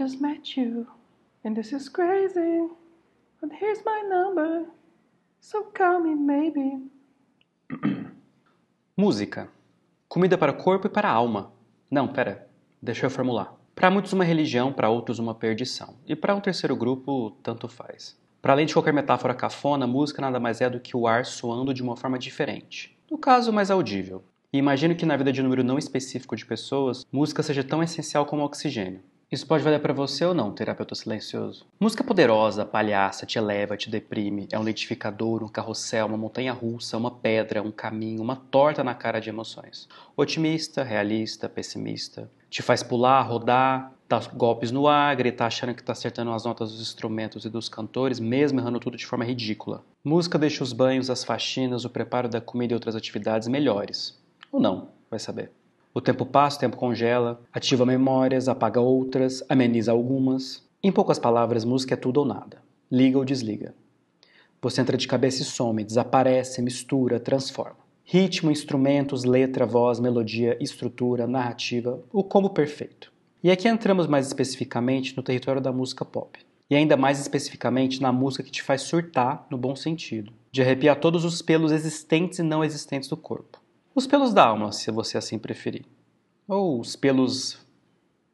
just met you, and this is crazy. But here's my number, so call me maybe. Música. Comida para o corpo e para a alma. Não, pera, deixa eu formular. Para muitos, uma religião, para outros, uma perdição. E para um terceiro grupo, tanto faz. Para além de qualquer metáfora cafona, música nada mais é do que o ar soando de uma forma diferente. No caso, mais audível. E imagino que na vida de um número não específico de pessoas, música seja tão essencial como o oxigênio. Isso pode valer para você ou não, terapeuta silencioso. Música poderosa, palhaça, te eleva, te deprime, é um lentificador, um carrossel, uma montanha russa, uma pedra, um caminho, uma torta na cara de emoções. Otimista, realista, pessimista. Te faz pular, rodar, dar golpes no ar, gritar achando que está acertando as notas dos instrumentos e dos cantores, mesmo errando tudo de forma ridícula. Música deixa os banhos, as faxinas, o preparo da comida e outras atividades melhores. Ou não, vai saber. O tempo passa, o tempo congela, ativa memórias, apaga outras, ameniza algumas. Em poucas palavras, música é tudo ou nada. Liga ou desliga. Você entra de cabeça e some, desaparece, mistura, transforma. Ritmo, instrumentos, letra, voz, melodia, estrutura, narrativa, o combo perfeito. E aqui entramos mais especificamente no território da música pop. E ainda mais especificamente na música que te faz surtar no bom sentido, de arrepiar todos os pelos existentes e não existentes do corpo. Os pelos da alma, se você assim preferir. Ou os pelos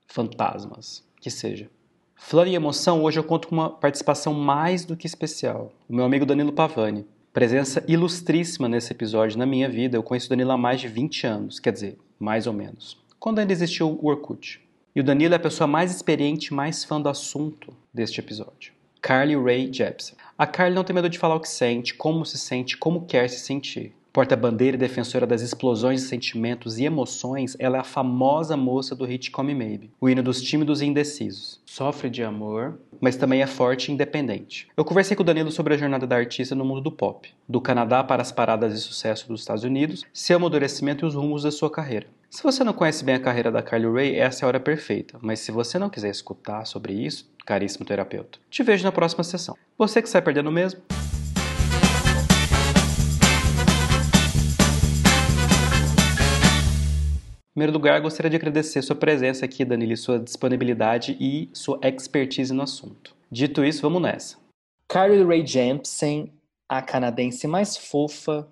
fantasmas, que seja. Flor e emoção, hoje eu conto com uma participação mais do que especial. O meu amigo Danilo Pavani. Presença ilustríssima nesse episódio na minha vida. Eu conheço o Danilo há mais de 20 anos, quer dizer, mais ou menos. Quando ainda existiu o Orkut. E o Danilo é a pessoa mais experiente mais fã do assunto deste episódio. Carly Ray Jepsen. A Carly não tem medo de falar o que sente, como se sente, como quer se sentir. Porta-bandeira e defensora das explosões de sentimentos e emoções, ela é a famosa moça do hit Come Maybe, o hino dos tímidos e indecisos. Sofre de amor, mas também é forte e independente. Eu conversei com o Danilo sobre a jornada da artista no mundo do pop, do Canadá para as paradas de sucesso dos Estados Unidos, seu amadurecimento e os rumos da sua carreira. Se você não conhece bem a carreira da Carly Rae, essa é a hora perfeita, mas se você não quiser escutar sobre isso, caríssimo terapeuta, te vejo na próxima sessão. Você que sai perdendo mesmo? Primeiro lugar, gostaria de agradecer sua presença aqui, Danilo, sua disponibilidade e sua expertise no assunto. Dito isso, vamos nessa. Carly Rae Jepsen, a canadense mais fofa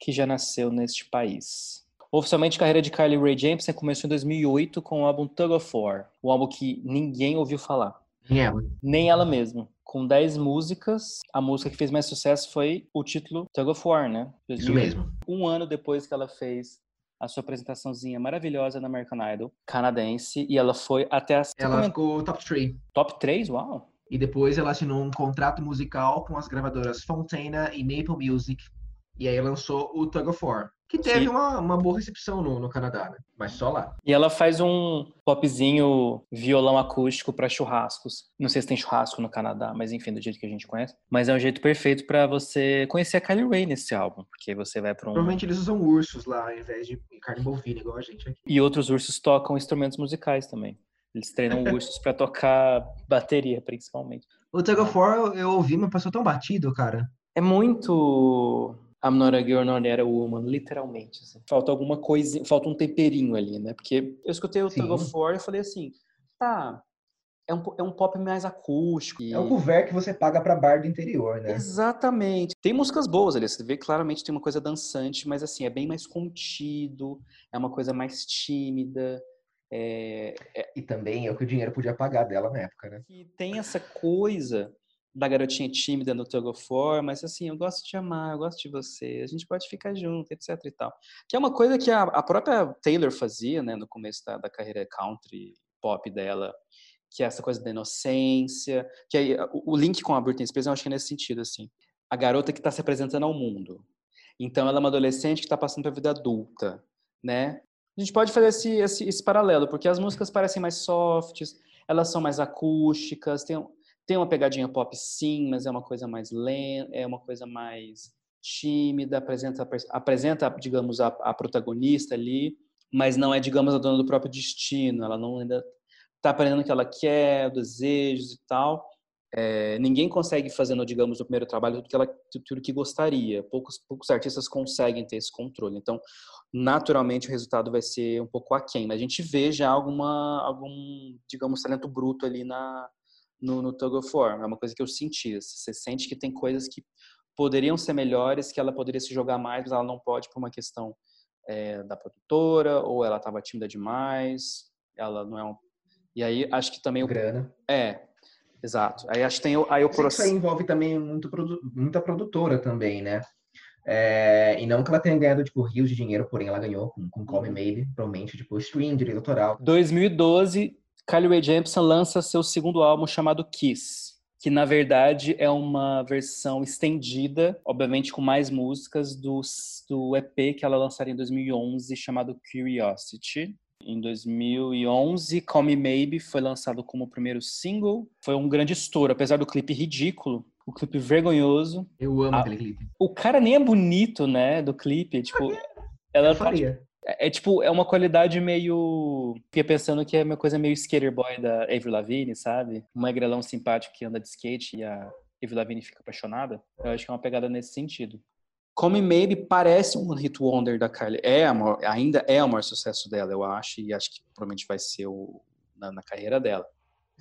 que já nasceu neste país. Oficialmente, a carreira de Carly Rae Jepsen começou em 2008 com o álbum Tug of War, um álbum que ninguém ouviu falar. Nem ela. Nem ela mesma. Com 10 músicas, a música que fez mais sucesso foi o título Tug of War, né? 2008. Isso mesmo. Um ano depois que ela fez a sua apresentaçãozinha maravilhosa na American Idol, canadense, e ela foi até a... Ela ficou top 3. Top 3? Uau! E depois ela assinou um contrato musical com as gravadoras Fontana e Maple Music, e aí lançou o Tug of War que teve uma, uma boa recepção no, no Canadá, né? Mas só lá. E ela faz um popzinho violão acústico para churrascos. Não sei se tem churrasco no Canadá, mas enfim, do jeito que a gente conhece. Mas é um jeito perfeito para você conhecer a Kylie Ray nesse álbum, porque você vai para um. Provavelmente eles usam ursos lá ao invés de carne bovina, igual a gente aqui. E outros ursos tocam instrumentos musicais também. Eles treinam ursos para tocar bateria, principalmente. O Tug of War eu ouvi, mas passou tão batido, cara. É muito I'm not a girl, not a woman, literalmente. Assim. Falta alguma coisa, falta um temperinho ali, né? Porque eu escutei o Tug of War e falei assim, tá, é um, é um pop mais acústico. É o couvert que você paga pra bar do interior, né? Exatamente. Tem músicas boas ali, você vê claramente tem uma coisa dançante, mas assim, é bem mais contido, é uma coisa mais tímida. É, é... E também é o que o dinheiro podia pagar dela na época, né? E tem essa coisa da garotinha tímida no Tug of War, mas assim, eu gosto de amar, eu gosto de você, a gente pode ficar junto, etc e tal. Que é uma coisa que a, a própria Taylor fazia, né, no começo da, da, carreira country pop dela, que é essa coisa da inocência, que aí, o, o link com a Britney Spears eu acho que é nesse sentido, assim. A garota que está se apresentando ao mundo. Então, ela é uma adolescente que está passando para a vida adulta, né? A gente pode fazer esse, esse, esse paralelo, porque as músicas parecem mais softs, elas são mais acústicas, tem, tem uma pegadinha pop sim, mas é uma coisa mais lenta, é uma coisa mais tímida, apresenta, apresenta digamos, a, a, protagonista ali, mas não é, digamos, a dona do próprio destino. Ela não ainda está aprendendo o que ela quer, desejos e tal. É, ninguém consegue fazer, digamos, no primeiro trabalho tudo que ela tudo que gostaria. Poucos, poucos artistas conseguem ter esse controle. Então, naturalmente, o resultado vai ser um pouco aquém. Mas a gente vê já alguma, algum, digamos, talento bruto ali na, no, no Tug of War. É uma coisa que eu senti. Você sente que tem coisas que poderiam ser melhores, que ela poderia se jogar mais, mas ela não pode por uma questão é, da produtora, ou ela estava tímida demais, ela não é um... E aí, acho que também... O... Grana. É, exato. Aí acho que tem aí o processo... Isso aí envolve também muito, muita produtora também, né? É, e não que ela tenha ganhado, tipo, rios de dinheiro, porém ela ganhou com, com Call Me. Maybe, provavelmente, tipo, stream, direito autoral. 2012, Kylie Rae Jepsen lança seu segundo álbum chamado Kiss, que na verdade é uma versão estendida, obviamente com mais músicas, do, do EP que ela lançaria em 2011, chamado Curiosity. Em 2011, Call Me Maybe foi lançado como primeiro single. Foi um grande estouro, apesar do clipe ridículo. O clipe vergonhoso. Eu amo a... aquele clipe. O cara nem é bonito, né, do clipe. Tipo, ela faria. É, é, tipo, é uma qualidade meio. Fiquei pensando que é uma coisa meio skater boy da Avril Lavigne, sabe? Um magrelão simpático que anda de skate e a Avril Lavigne fica apaixonada. Eu acho que é uma pegada nesse sentido. Come Maybe parece um hit wonder da Kylie. É maior, ainda é o maior sucesso dela, eu acho, e acho que provavelmente vai ser o, na, na carreira dela.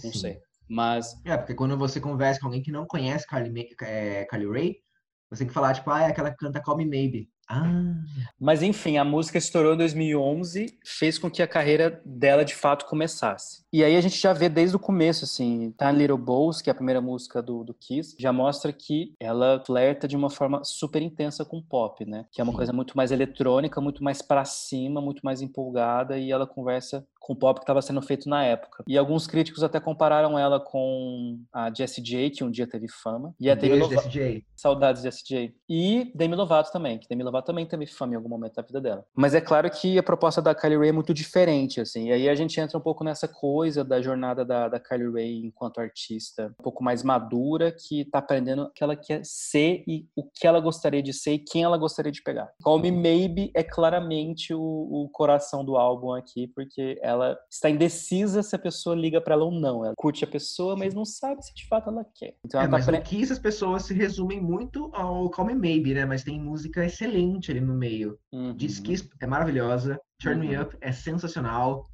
Não Sim. sei. Mas. É, porque quando você conversa com alguém que não conhece Carly, é, Carly Rae, você tem que falar, tipo, ah, é aquela que canta Call Me Maybe. Ah. Mas enfim, a música estourou em 2011, fez com que a carreira dela de fato começasse. E aí a gente já vê desde o começo, assim, Tá Little Balls, que é a primeira música do, do Kiss, já mostra que ela flerta de uma forma super intensa com pop, né? Que é uma Sim. coisa muito mais eletrônica, muito mais para cima, muito mais empolgada, e ela conversa com o pop que estava sendo feito na época. E alguns críticos até compararam ela com a Jessie J, que um dia teve fama. E a Demi Lovato. Saudades de Jessie J. E Demi Lovato também, que Demi Lovato também teve fama em algum momento da vida dela. Mas é claro que a proposta da Kylie Ray é muito diferente, assim. E aí a gente entra um pouco nessa coisa da jornada da, da Kylie Ray enquanto artista, um pouco mais madura, que tá aprendendo o que ela quer ser e o que ela gostaria de ser e quem ela gostaria de pegar. Call Me Maybe é claramente o, o coração do álbum aqui, porque ela ela está indecisa se a pessoa liga para ela ou não. Ela curte a pessoa, mas não sabe se de fato ela quer. Então ela é, tá mas pre... aqui essas pessoas se resumem muito ao Call Me Maybe, né? Mas tem música excelente ali no meio. Uhum. Diz Kiss é maravilhosa, Turn uhum. Me Up é sensacional,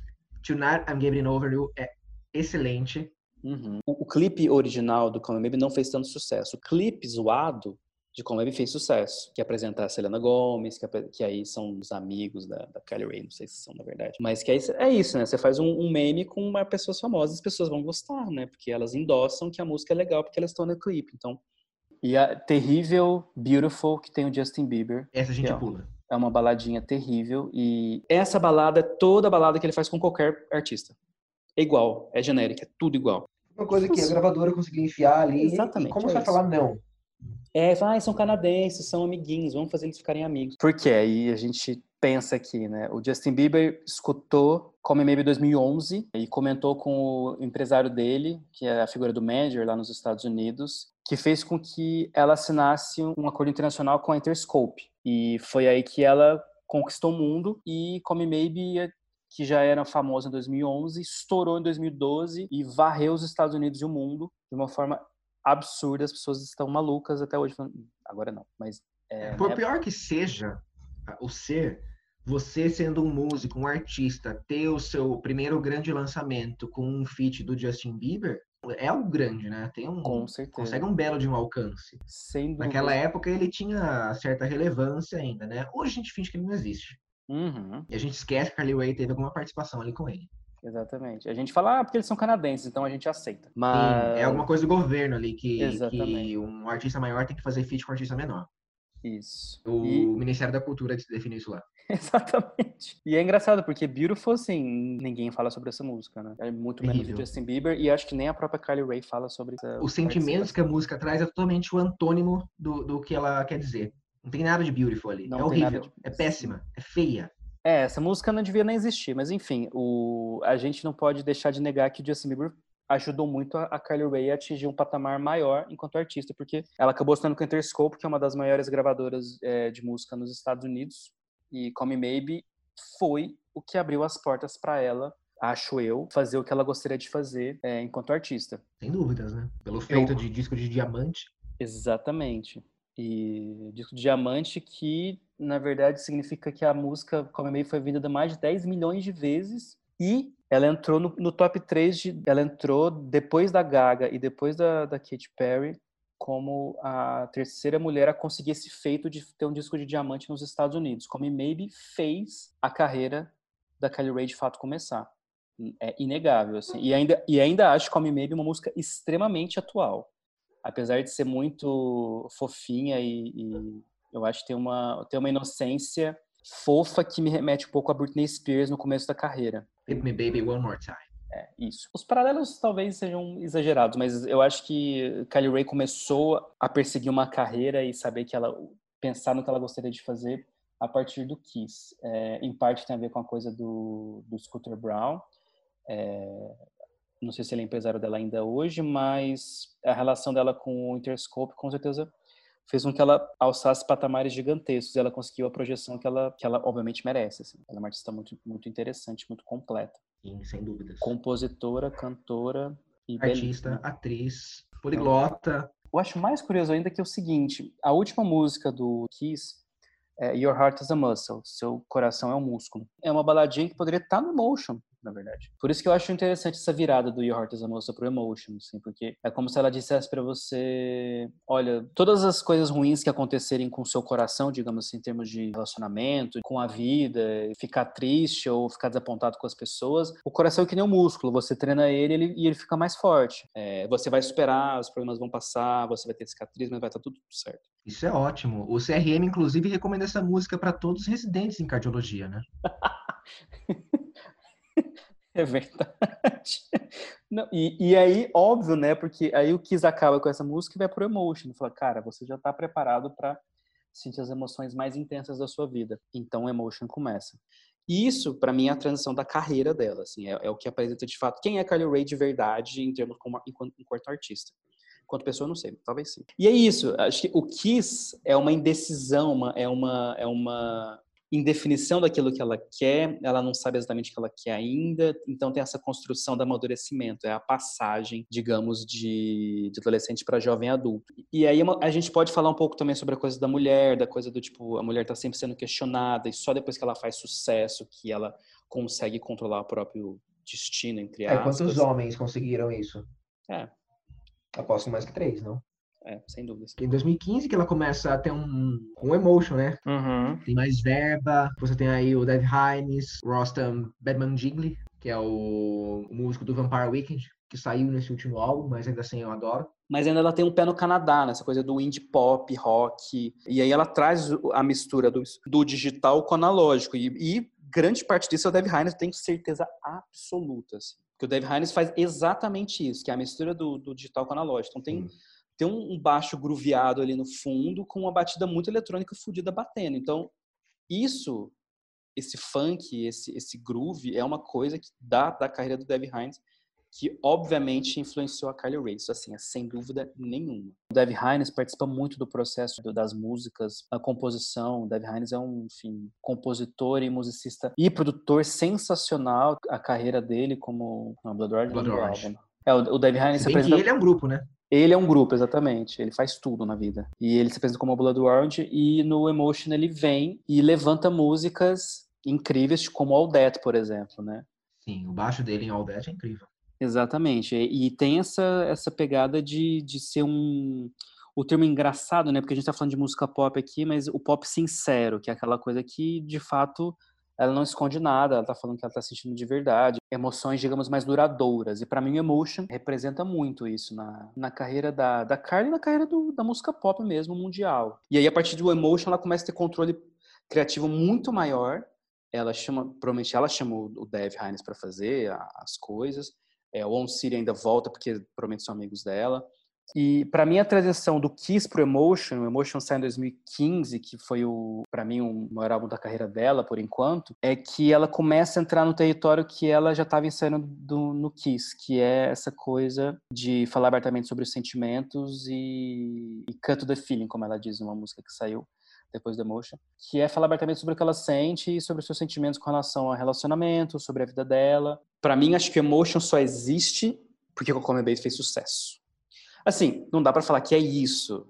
Tonight I'm Getting Over You é excelente. Uhum. O, o, clipe original do Call Me não fez tanto sucesso. O clipe zoado de como ele fez sucesso, que apresenta a Selena Gomez, que, que, aí são os amigos da, da Kelly Ray, não sei se são na verdade. Mas que aí é isso, né? Você faz um, um meme com uma pessoa famosa, as pessoas vão gostar, né? Porque elas endossam que a música é legal porque elas estão no clipe. Então, e a terrível Beautiful que tem o Justin Bieber. Essa a gente é, pula. É uma baladinha terrível e essa balada é toda a balada que ele faz com qualquer artista. É igual, é genérica, é tudo igual. Uma coisa que a gravadora conseguiu enfiar ali. Exatamente. E como é você vai falar não? É, ah, são canadenses, são amiguinhos, vamos fazer eles ficarem amigos. Por quê? Aí a gente pensa aqui, né? O Justin Bieber escutou Come Maybe 2011 e comentou com o empresário dele, que é a figura do manager lá nos Estados Unidos, que fez com que ela assinasse um acordo internacional com a Interscope. E foi aí que ela conquistou o mundo e Come Maybe que já era famosa em 2011, estourou em 2012 e varreu os Estados Unidos e o mundo de uma forma absurda, as pessoas estão malucas até hoje. Falando, agora não, mas. É, Por né? pior que seja o ser, você sendo um músico, um artista, ter o seu primeiro grande lançamento com um feat do Justin Bieber, é algo grande, né? Tem um, com certeza. Consegue um belo de um alcance. Sem Naquela época ele tinha certa relevância ainda, né? Hoje a gente finge que ele não existe. Uhum. E a gente esquece que Carly Rae teve alguma participação ali com ele. Exatamente. A gente fala, ah, porque eles são canadenses, então a gente aceita. Mas... Sim, é alguma coisa do governo ali, que, que um artista maior tem que fazer feat com um artista menor. Isso. O e... Ministério da Cultura definiu isso lá. Exatamente. E é engraçado, porque Beautiful, assim, ninguém fala sobre essa música, né? É muito menos o Justin Bieber, e acho que nem a própria Kylie Ray fala sobre essa Os sentimentos que a música traz é totalmente o antônimo do, do que ela quer dizer. Não tem nada de Beautiful ali. Não é horrível, de... é péssima, é feia. É, essa música não devia nem existir, mas enfim, o, a gente não pode deixar de negar que Justin Bieber ajudou muito a, a Kylie Rae a atingir um patamar maior enquanto artista, porque ela acabou estando com a Interscope, que é uma das maiores gravadoras é, de música nos Estados Unidos, e Come Maybe foi o que abriu as portas para ela acho eu, fazer o que ela gostaria de fazer é, enquanto artista. Sem dúvidas, né? Pelo feito eu... de disco de diamante. Exatamente. E disco de diamante que, na verdade, significa que a música Come May foi vendida mais de 10 milhões de vezes e ela entrou no, no, top 3 de, ela entrou depois da Gaga e depois da, da Katy Perry como a terceira mulher a conseguir esse feito de ter um disco de diamante nos Estados Unidos. Como Maybe fez a carreira da Kelly Ray de fato começar. É inegável, assim. E ainda, e ainda acho Come Maybe uma música extremamente atual. Apesar de ser muito fofinha e, e eu acho que tem uma, tem uma inocência fofa que me remete um pouco a Britney Spears no começo da carreira. Hit Me Baby One More Time. É, isso. Os paralelos talvez sejam exagerados, mas eu acho que Kylie Ray começou a perseguir uma carreira e saber que ela pensar no que ela gostaria de fazer a partir do Kiss. É, em parte tem a ver com a coisa do, do Scooter Brown. É, não sei se ele é empresário dela ainda hoje, mas a relação dela com o Interscope com certeza fez com que ela alçasse patamares gigantescos. E ela conseguiu a projeção que ela, que ela obviamente merece. Assim. Ela é uma artista muito, muito interessante, muito completa. Sim, sem dúvidas. Compositora, cantora e artista, atriz, poliglota. Eu acho mais curioso ainda que é o seguinte: a última música do Kiss é Your Heart is a Muscle, seu coração é um músculo. É uma baladinha que poderia estar no Motion, na verdade. Por isso que eu acho interessante essa virada do Your Heart is a Moça pro Emotion, assim, porque é como se ela dissesse para você, olha, todas as coisas ruins que acontecerem com o seu coração, digamos assim, em termos de relacionamento, com a vida, ficar triste ou ficar desapontado com as pessoas, o coração é que nem um músculo, você treina ele, ele e ele fica mais forte. É, você vai superar, os problemas vão passar, você vai ter cicatriz, mas vai estar tudo certo. Isso é ótimo. O CRM, inclusive, recomenda essa música para todos os residentes em cardiologia, né? É verdade. Não, e, e aí, óbvio, né? Porque aí o Kiss acaba com essa música e vai pro Emotion. Fala, cara, você já tá preparado para sentir as emoções mais intensas da sua vida. Então, Emotion começa. Isso, para mim, é a transição da carreira dela. Assim, é, é, o que apresenta de fato quem é Carly Rae de verdade em termos como enquanto, enquanto artista. Enquanto pessoa, não sei, talvez sim. E é isso. Acho que o Kiss é uma indecisão, uma, é uma é uma indefinição daquilo que ela quer, ela não sabe exatamente o que ela quer ainda, então tem essa construção do amadurecimento, é a passagem, digamos, de, de adolescente para jovem adulto. E aí a gente pode falar um pouco também sobre a coisa da mulher, da coisa do tipo, a mulher está sempre sendo questionada e só depois que ela faz sucesso que ela consegue controlar o próprio destino, entre aspas. É, quantos homens conseguiram isso? É. Aposto mais que três, não? É, sem dúvidas. Em 2015 que ela começa a ter um, um emotion, né? Uhum. Tem mais verba. Você tem aí o Dave Hines, Rostam Badman Jiggly, que é o, o músico do Vampire Weekend, que saiu nesse último álbum, mas ainda assim eu adoro. Mas ainda ela tem um pé no Canadá, nessa coisa do indie pop, rock. E aí ela traz a mistura do, do digital com o analógico. E, e grande parte disso é o Dave Hines, tenho certeza absoluta. Assim. Que o Dave Hines faz exatamente isso, que é a mistura do, do digital com o analógico. Então tem tem um, baixo grooveado ali no fundo com uma batida muito eletrônica fodida batendo. Então, isso, esse funk, esse, esse groove, é uma coisa que dá da carreira do Debbie Hines que obviamente influenciou a Kylie Rae, isso assim, é sem dúvida nenhuma. O Debbie Hines participa muito do processo das músicas, a composição. O Debbie Hines é um, enfim, compositor e musicista e produtor sensacional. A carreira dele como não, Blood Orange, Blood Orange. É, o, Debbie Hines se apresenta... ele é um grupo, né? Ele é um grupo, exatamente. Ele faz tudo na vida. E ele se apresenta como Blood Orange e no Emotion ele vem e levanta músicas incríveis, como All That, por exemplo, né? Sim, o baixo dele em All That é incrível. Exatamente. E, e tem essa, essa pegada de, de ser um... O termo engraçado, né? Porque a gente tá falando de música pop aqui, mas o pop sincero, que é aquela coisa que, de fato, ela não esconde nada, ela tá falando que ela tá sentindo de verdade, emoções, digamos, mais duradouras. E para mim, Emotion representa muito isso na, na carreira da, da Carly e na carreira do, da música pop mesmo, mundial. E aí, a partir do Emotion, ela começa a ter controle criativo muito maior. Ela chama, provavelmente ela chamou o Dev Hines para fazer as coisas. É, o On City ainda volta, porque provavelmente são amigos dela. E para mim a transição do Kiss pro Emotion, o Emotion sai em 2015, que foi o para mim o maior álbum da carreira dela por enquanto, é que ela começa a entrar no território que ela já estava ensaiando do, no Kiss, que é essa coisa de falar abertamente sobre os sentimentos e, e cut the feeling, como ela diz numa música que saiu depois do Emotion, que é falar abertamente sobre o que ela sente e sobre os seus sentimentos com relação ao relacionamento, sobre a vida dela. Para mim, acho que Emotion só existe porque o Come Baby fez sucesso. Assim, não dá para falar que é isso,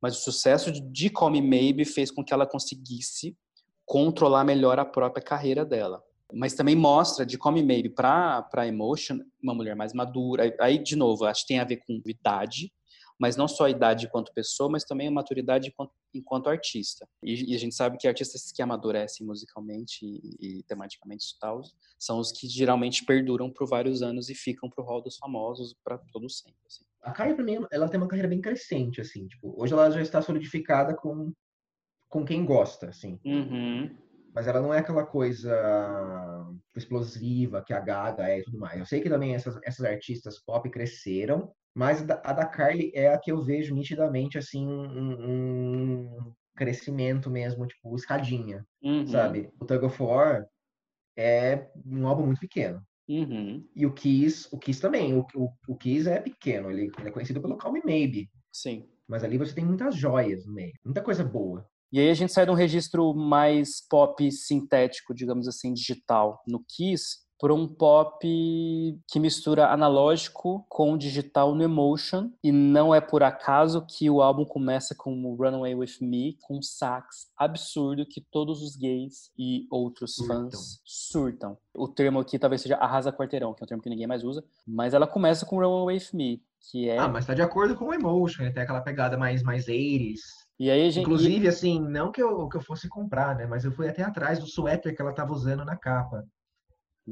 mas o sucesso de Call Me Maybe fez com que ela conseguisse controlar melhor a própria carreira dela. Mas também mostra de Call Me Maybe para Emotion uma mulher mais madura. Aí, de novo, acho que tem a ver com idade, mas não só a idade enquanto pessoa, mas também a maturidade enquanto, enquanto artista. E, e, a gente sabe que artistas que amadurecem musicalmente e, e tematicamente tal, são os que geralmente perduram por vários anos e ficam pro hall dos famosos para todo sempre. Assim. A Kylie, pra mim, ela tem uma carreira bem crescente, assim. Tipo, hoje ela já está solidificada com, com quem gosta, assim. Uhum. Mas ela não é aquela coisa explosiva que a Gaga é e tudo mais. Eu sei que também essas, essas artistas pop cresceram, mas a da Carly é a que eu vejo nitidamente, assim, um, um crescimento mesmo, tipo, escadinha, uhum. sabe? O Tug of War é um álbum muito pequeno. Uhum. E o Kiss, o Kiss também, o, o, o Kiss é pequeno, ele, ele, é conhecido pelo Call Me Maybe. Sim. Mas ali você tem muitas joias no meio, muita coisa boa. E aí a gente sai de um registro mais pop sintético, digamos assim, digital. No Kiss, por um pop que mistura analógico com digital no Emotion. E não é por acaso que o álbum começa com Runaway With Me, com um sax absurdo que todos os gays e outros surtam. fãs surtam. O termo aqui talvez seja arrasa quarteirão, que é um termo que ninguém mais usa. Mas ela começa com Runaway With Me, que é... Ah, mas tá de acordo com o Emotion, tem aquela pegada mais, mais 80s. E aí, gente... Inclusive, assim, não que eu, que eu fosse comprar, né? Mas eu fui até atrás do suéter que ela tava usando na capa.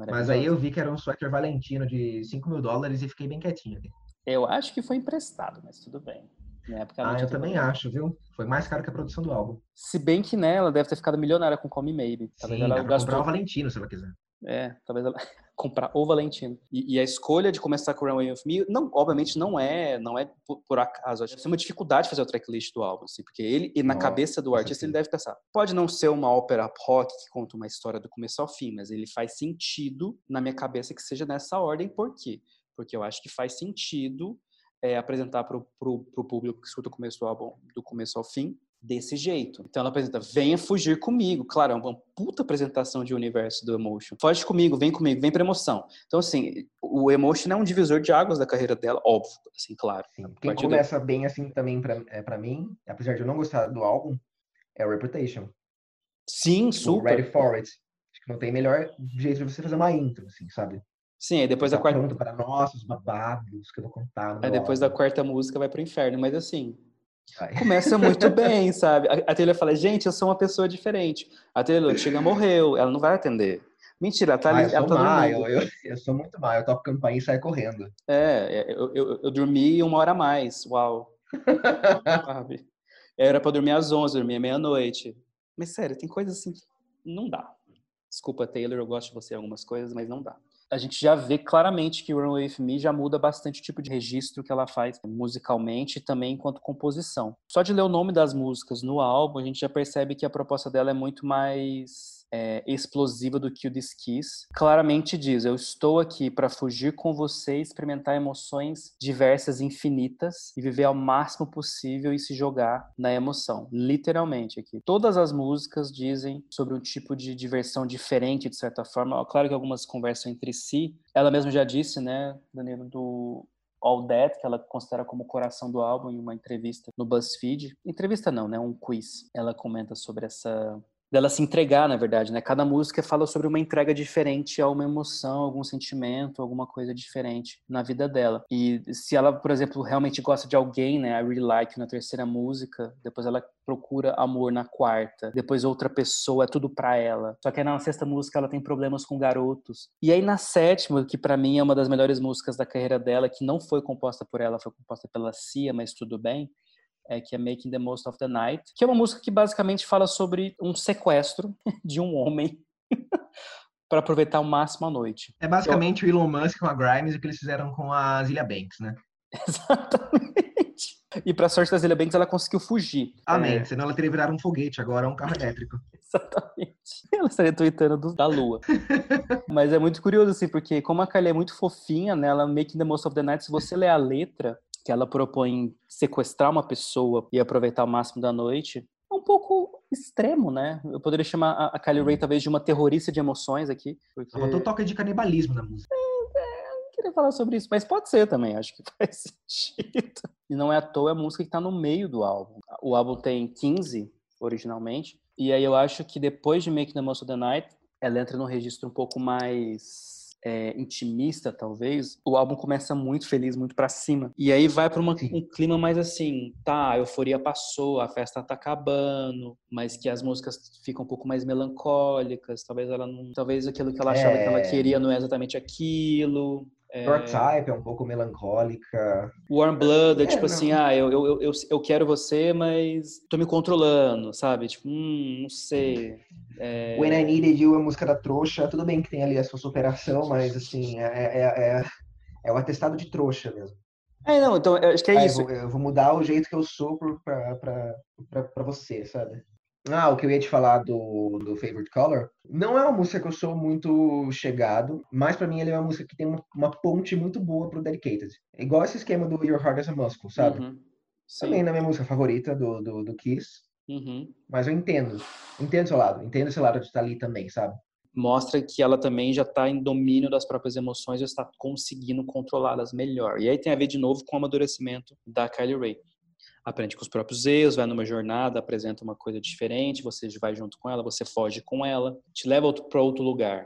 Mas aí eu vi que era um suéter Valentino de 5 mil dólares e fiquei bem quietinho. Eu acho que foi emprestado, mas tudo bem. Na época ah, eu também acho, viu? Foi mais caro que a produção do álbum. Se bem que né, ela deve ter ficado milionária com Come Maybe. Sim, ela gastou... comprar o Valentino, se ela quiser. É, talvez ela comprar o Valentino. E, e, a escolha de começar com Runway of Me, não, obviamente não é, não é por, por acaso. Acho que é uma dificuldade fazer o tracklist do álbum, assim, porque ele, e na Nossa, cabeça do artista, ele deve pensar. Pode não ser uma ópera rock que conta uma história do começo ao fim, mas ele faz sentido na minha cabeça que seja nessa ordem. Por quê? Porque eu acho que faz sentido é, apresentar para o público que escuta o começo do álbum do começo ao fim desse jeito. Então ela apresenta, venha fugir comigo. Claro, é uma puta apresentação de universo do Emotion. Foge comigo, vem comigo, vem pra emoção. Então, assim, o Emotion é um divisor de águas da carreira dela, óbvio, assim, claro. Sim. Quem começa do... bem, assim, também pra, é, pra mim, apesar de eu não gostar do álbum, é o Reputation. Sim, super. Ready For It. Acho que não tem melhor jeito de você fazer uma intro, assim, sabe? Sim, aí depois da quarta... pronto para nossos babados que eu vou contar. Aí depois álbum. da quarta música vai pro inferno, mas assim, Começa muito bem, sabe? A, a Taylor fala, gente, eu sou uma pessoa diferente. A Taylor chega, morreu, ela não vai atender. Mentira, ela tá. Ah, eu, ela tá má, eu, eu, eu, sou muito mal, eu toco campainha e saio correndo. É, é, eu, eu, eu dormi uma hora a mais, uau. Era pra dormir às 11, dormia meia-noite. Mas sério, tem coisas assim que não dá. Desculpa, Taylor, eu gosto de você em algumas coisas, mas não dá a gente já vê claramente que Run With Me já muda bastante o tipo de registro que ela faz musicalmente e também enquanto composição. Só de ler o nome das músicas no álbum, a gente já percebe que a proposta dela é muito mais é, explosiva do que o Kiss. Claramente diz: Eu estou aqui para fugir com você, experimentar emoções diversas, infinitas e viver ao máximo possível e se jogar na emoção. Literalmente aqui. Todas as músicas dizem sobre um tipo de diversão diferente, de certa forma. Claro que algumas conversam entre si. Ela mesma já disse, né, Danilo, do All That, que ela considera como o coração do álbum, em uma entrevista no BuzzFeed. Entrevista não, né? Um quiz. Ela comenta sobre essa dela se entregar, na verdade, né? Cada música fala sobre uma entrega diferente a uma emoção, algum sentimento, alguma coisa diferente na vida dela. E se ela, por exemplo, realmente gosta de alguém, né? I Really Like na terceira música, depois ela procura amor na quarta, depois outra pessoa, é tudo pra ela. Só que aí na sexta música ela tem problemas com garotos. E aí na sétima, que para mim é uma das melhores músicas da carreira dela, que não foi composta por ela, foi composta pela Cia, mas tudo bem é, que é Making the Most of the Night, que é uma música que basicamente fala sobre um sequestro de um homem para aproveitar ao máximo a noite. É basicamente o Elon Musk com a Grimes e o que eles fizeram com a Zilia Banks, né? Exatamente. E para sorte da Zilia Banks, ela conseguiu fugir. Amém. É... Senão ela teria virado um foguete, agora é um carro elétrico. Exatamente. Ela estaria tweetando do, da lua. Mas é muito curioso, assim, porque como a Kylie é muito fofinha, né? Ela Making the Most of the Night, se você ler a letra, que ela propõe sequestrar uma pessoa e aproveitar o máximo da noite, é um pouco extremo, né? Eu poderia chamar a Kylie Ray talvez de uma terrorista de emoções aqui. Porque... Faltou toque de canibalismo na música. É, é, eu não queria falar sobre isso, mas pode ser também, acho que faz sentido. E não é à toa a música que tá no meio do álbum. O álbum tem 15 originalmente, e aí eu acho que depois de Make the Most of the Night, ela entra num registro um pouco mais é, intimista, talvez, o álbum começa muito feliz, muito para cima. E aí vai para um clima mais assim, tá, a euforia passou, a festa tá acabando, mas que as músicas ficam um pouco mais melancólicas, talvez ela não, talvez aquilo que ela achava é... que ela é. queria não é exatamente aquilo. É... Dark Type é um pouco melancólica. Warm Blood é, é tipo assim, ah, eu, eu, eu, eu quero você, mas tô me controlando, sabe? Tipo, hum, não sei. É... When I Needed You, a música da trouxa. Tudo bem que tem ali a sua superação, mas assim, é, é, é, é o atestado de trouxa mesmo. É, não, então acho que é ah, isso. Eu vou, eu vou, mudar o jeito que eu sou pra, pra, pra, pra você, sabe? Ah, o que eu ia te falar do, do Favorite Color, não é uma música que eu sou muito chegado, mas para mim ele é uma música que tem uma, uma, ponte muito boa pro Dedicated. É igual esse esquema do Your Heart as a Muscle, sabe? Uhum. Também na minha música favorita do, do, do Kiss. Uhum. Mas eu entendo. Entendo seu lado. Entendo esse lado de estar ali também, sabe? Mostra que ela também já está em domínio das próprias emoções e está conseguindo controlá-las melhor. E aí tem a ver de novo com o amadurecimento da Kylie Ray aprende com os próprios erros, vai numa jornada, apresenta uma coisa diferente, você vai junto com ela, você foge com ela, te leva para outro lugar.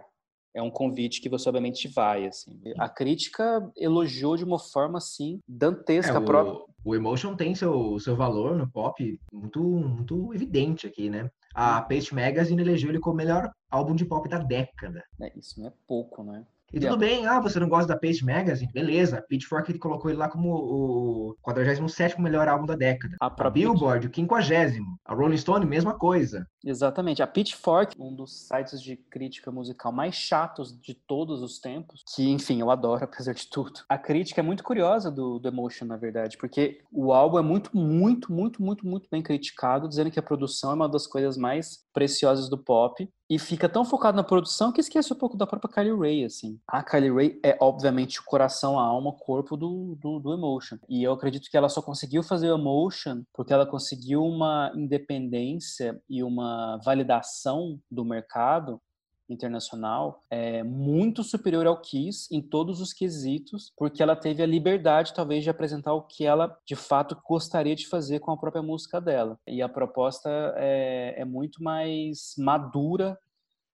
É um convite que você obviamente vai, assim. A crítica elogiou de uma forma assim dantesca. É, o, própria... o Emotion tem seu, seu valor no pop muito muito evidente aqui, né? A Paste Magazine elegeu ele como o melhor álbum de pop da década. É, isso não é pouco, né? E tudo bem, ah, você não gosta da Paste Magazine? Beleza. Pitchfork colocou ele lá como o 47 melhor álbum da década. A, a Billboard, o 50 A Rolling Stone, mesma coisa. Exatamente. A Pitchfork, um dos sites de crítica musical mais chatos de todos os tempos, que, enfim, eu adoro, apesar de tudo. A crítica é muito curiosa do, do Emotion, na verdade, porque o álbum é muito, muito, muito, muito, muito bem criticado, dizendo que a produção é uma das coisas mais preciosas do pop e fica tão focado na produção que esquece um pouco da própria Kylie Ray, assim. A Kylie Ray é, obviamente, o coração, a alma, o corpo do, do, do, Emotion. E eu acredito que ela só conseguiu fazer o Emotion porque ela conseguiu uma independência e uma validação do mercado internacional é muito superior ao Kiss em todos os quesitos, porque ela teve a liberdade, talvez, de apresentar o que ela de fato gostaria de fazer com a própria música dela. E a proposta é, é muito mais madura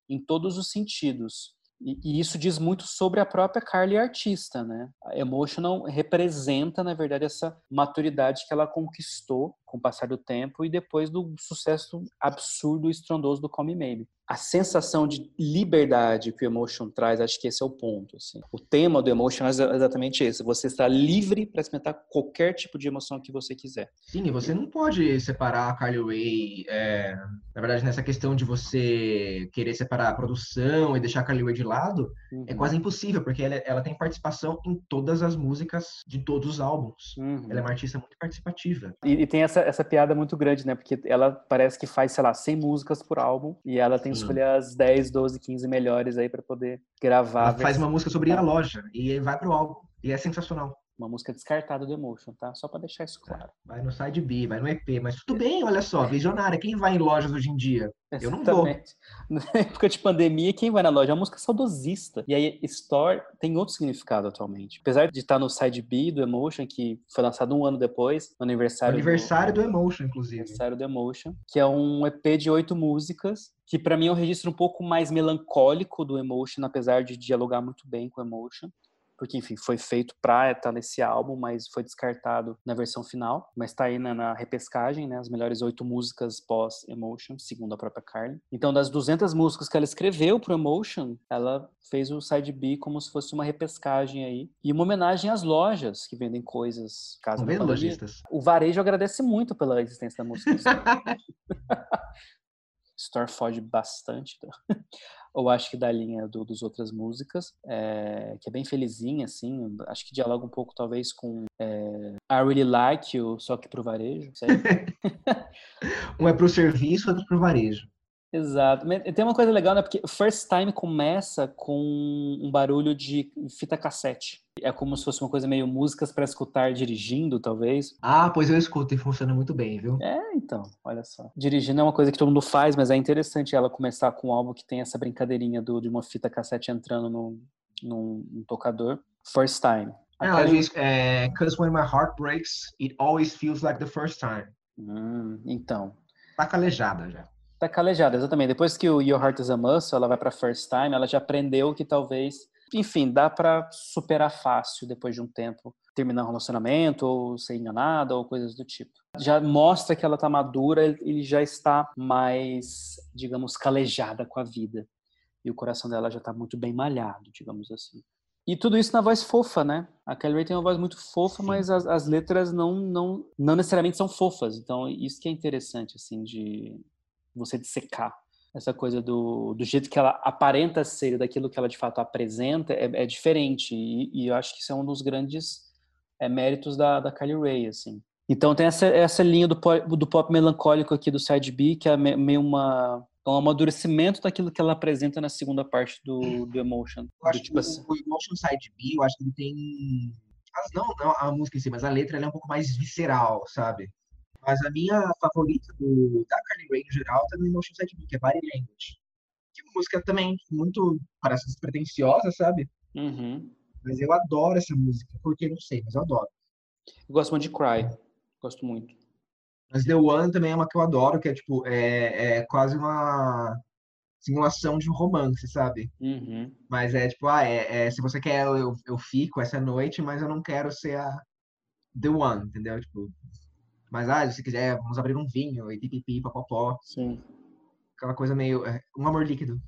em todos os sentidos. E, e, isso diz muito sobre a própria Carly artista, né? A Emotional representa, na verdade, essa maturidade que ela conquistou com o passar do tempo e depois do sucesso absurdo e estrondoso do Come Maybe a sensação de liberdade que o Emotion traz, acho que esse é o ponto. Assim. O tema do Emotion é exatamente esse. Você está livre para experimentar qualquer tipo de emoção que você quiser. Sim, e você não pode separar a Carly Rae, é, na verdade, nessa questão de você querer separar a produção e deixar a Carly Rae de lado, é uhum. é quase impossível, porque ela, ela, tem participação em todas as músicas de todos os álbuns. Uhum. Ela é uma artista muito participativa. E, e, tem essa, essa piada muito grande, né? Porque ela parece que faz, sei lá, 100 músicas por álbum e ela tem escolher as 10, 12, 15 melhores aí para poder gravar. Ela faz uma música sobre a loja e vai pro álbum. E é sensacional. Uma música descartada do Emotion, tá? Só para deixar isso claro. Vai no side B, vai no EP, mas tudo bem, olha só, visionária. Quem vai em lojas hoje em dia? Eu não vou. Na época de pandemia, quem vai na loja? É uma música saudosista. E aí, Store tem outro significado atualmente. Apesar de estar no side B do Emotion, que foi lançado um ano depois, no aniversário. O aniversário do, do Emotion, inclusive. Aniversário do Emotion, que é um EP de oito músicas, que para mim é um registro um pouco mais melancólico do Emotion, apesar de dialogar muito bem com o Emotion porque enfim, foi feito para estar nesse álbum, mas foi descartado na versão final, mas está aí na, na, repescagem, né, as melhores oito músicas pós Emotion, segundo a própria Carly. Então, das 200 músicas que ela escreveu pro Emotion, ela fez o side B como se fosse uma repescagem aí e uma homenagem às lojas que vendem coisas, caso não lojistas. O varejo agradece muito pela existência da música. Store foge bastante. Tá? ou acho que da linha do, dos outras músicas, é, que é bem felizinha, assim, acho que dialoga um pouco talvez com é, I Really Like You, só que pro varejo, um é pro serviço, outro pro varejo. Exato. Tem uma coisa legal, né? Porque First Time começa com um barulho de fita cassete. É como se fosse uma coisa meio músicas para escutar dirigindo, talvez. Ah, pois eu escuto e funciona muito bem, viu? É, então, olha só. Dirigindo é uma coisa que todo mundo faz, mas é interessante ela começar com um álbum que tem essa brincadeirinha do, de uma fita cassete entrando no, num, num tocador. First Time. É, ela diz, é, Cause when my heart breaks, it always feels like the first time. Hum, então. Tá calejada já. Tá calejada, exatamente. Depois que o Your Heart is a Muscle, ela vai para First Time, ela já aprendeu que talvez, enfim, dá para superar fácil depois de um tempo, terminar um relacionamento ou ser enganada ou coisas do tipo. Já mostra que ela tá madura e já está mais, digamos, calejada com a vida. E o coração dela já tá muito bem malhado, digamos assim. E tudo isso na voz fofa, né? A Kelly Ray tem uma voz muito fofa, Sim. mas as, as letras não, não, não necessariamente são fofas. Então, isso que é interessante, assim, de, você dissecar essa coisa do, do jeito que ela aparenta ser, daquilo que ela de fato apresenta, é, é diferente. E, e, eu acho que isso é um dos grandes é, méritos da, da Kylie Ray, assim. Então tem essa, essa linha do pop, do pop melancólico aqui do Side B, que é meio uma, um amadurecimento daquilo que ela apresenta na segunda parte do, do Emotion. Eu acho do, tipo assim. o Emotion Side B, eu acho que ele tem... Não, não a música em si, mas a letra é um pouco mais visceral, sabe? Mas a minha favorita do, da Carly Rae, no geral, tá no Emotion Side Me, que é Body Language. Que música também muito, parece despretensiosa, sabe? Uhum. Mas eu adoro essa música, porque não sei, mas eu adoro. Eu gosto muito de Cry, gosto muito. Mas The One também é uma que eu adoro, que é tipo, é, é quase uma simulação de um romance, sabe? Uhum. Mas é tipo, ah, é, é, se você quer, eu, eu fico essa noite, mas eu não quero ser a The One, entendeu? Tipo, mas, ah, se quiser, vamos abrir um vinho e pipipi, papopó. Sim. Aquela coisa meio. É, um amor líquido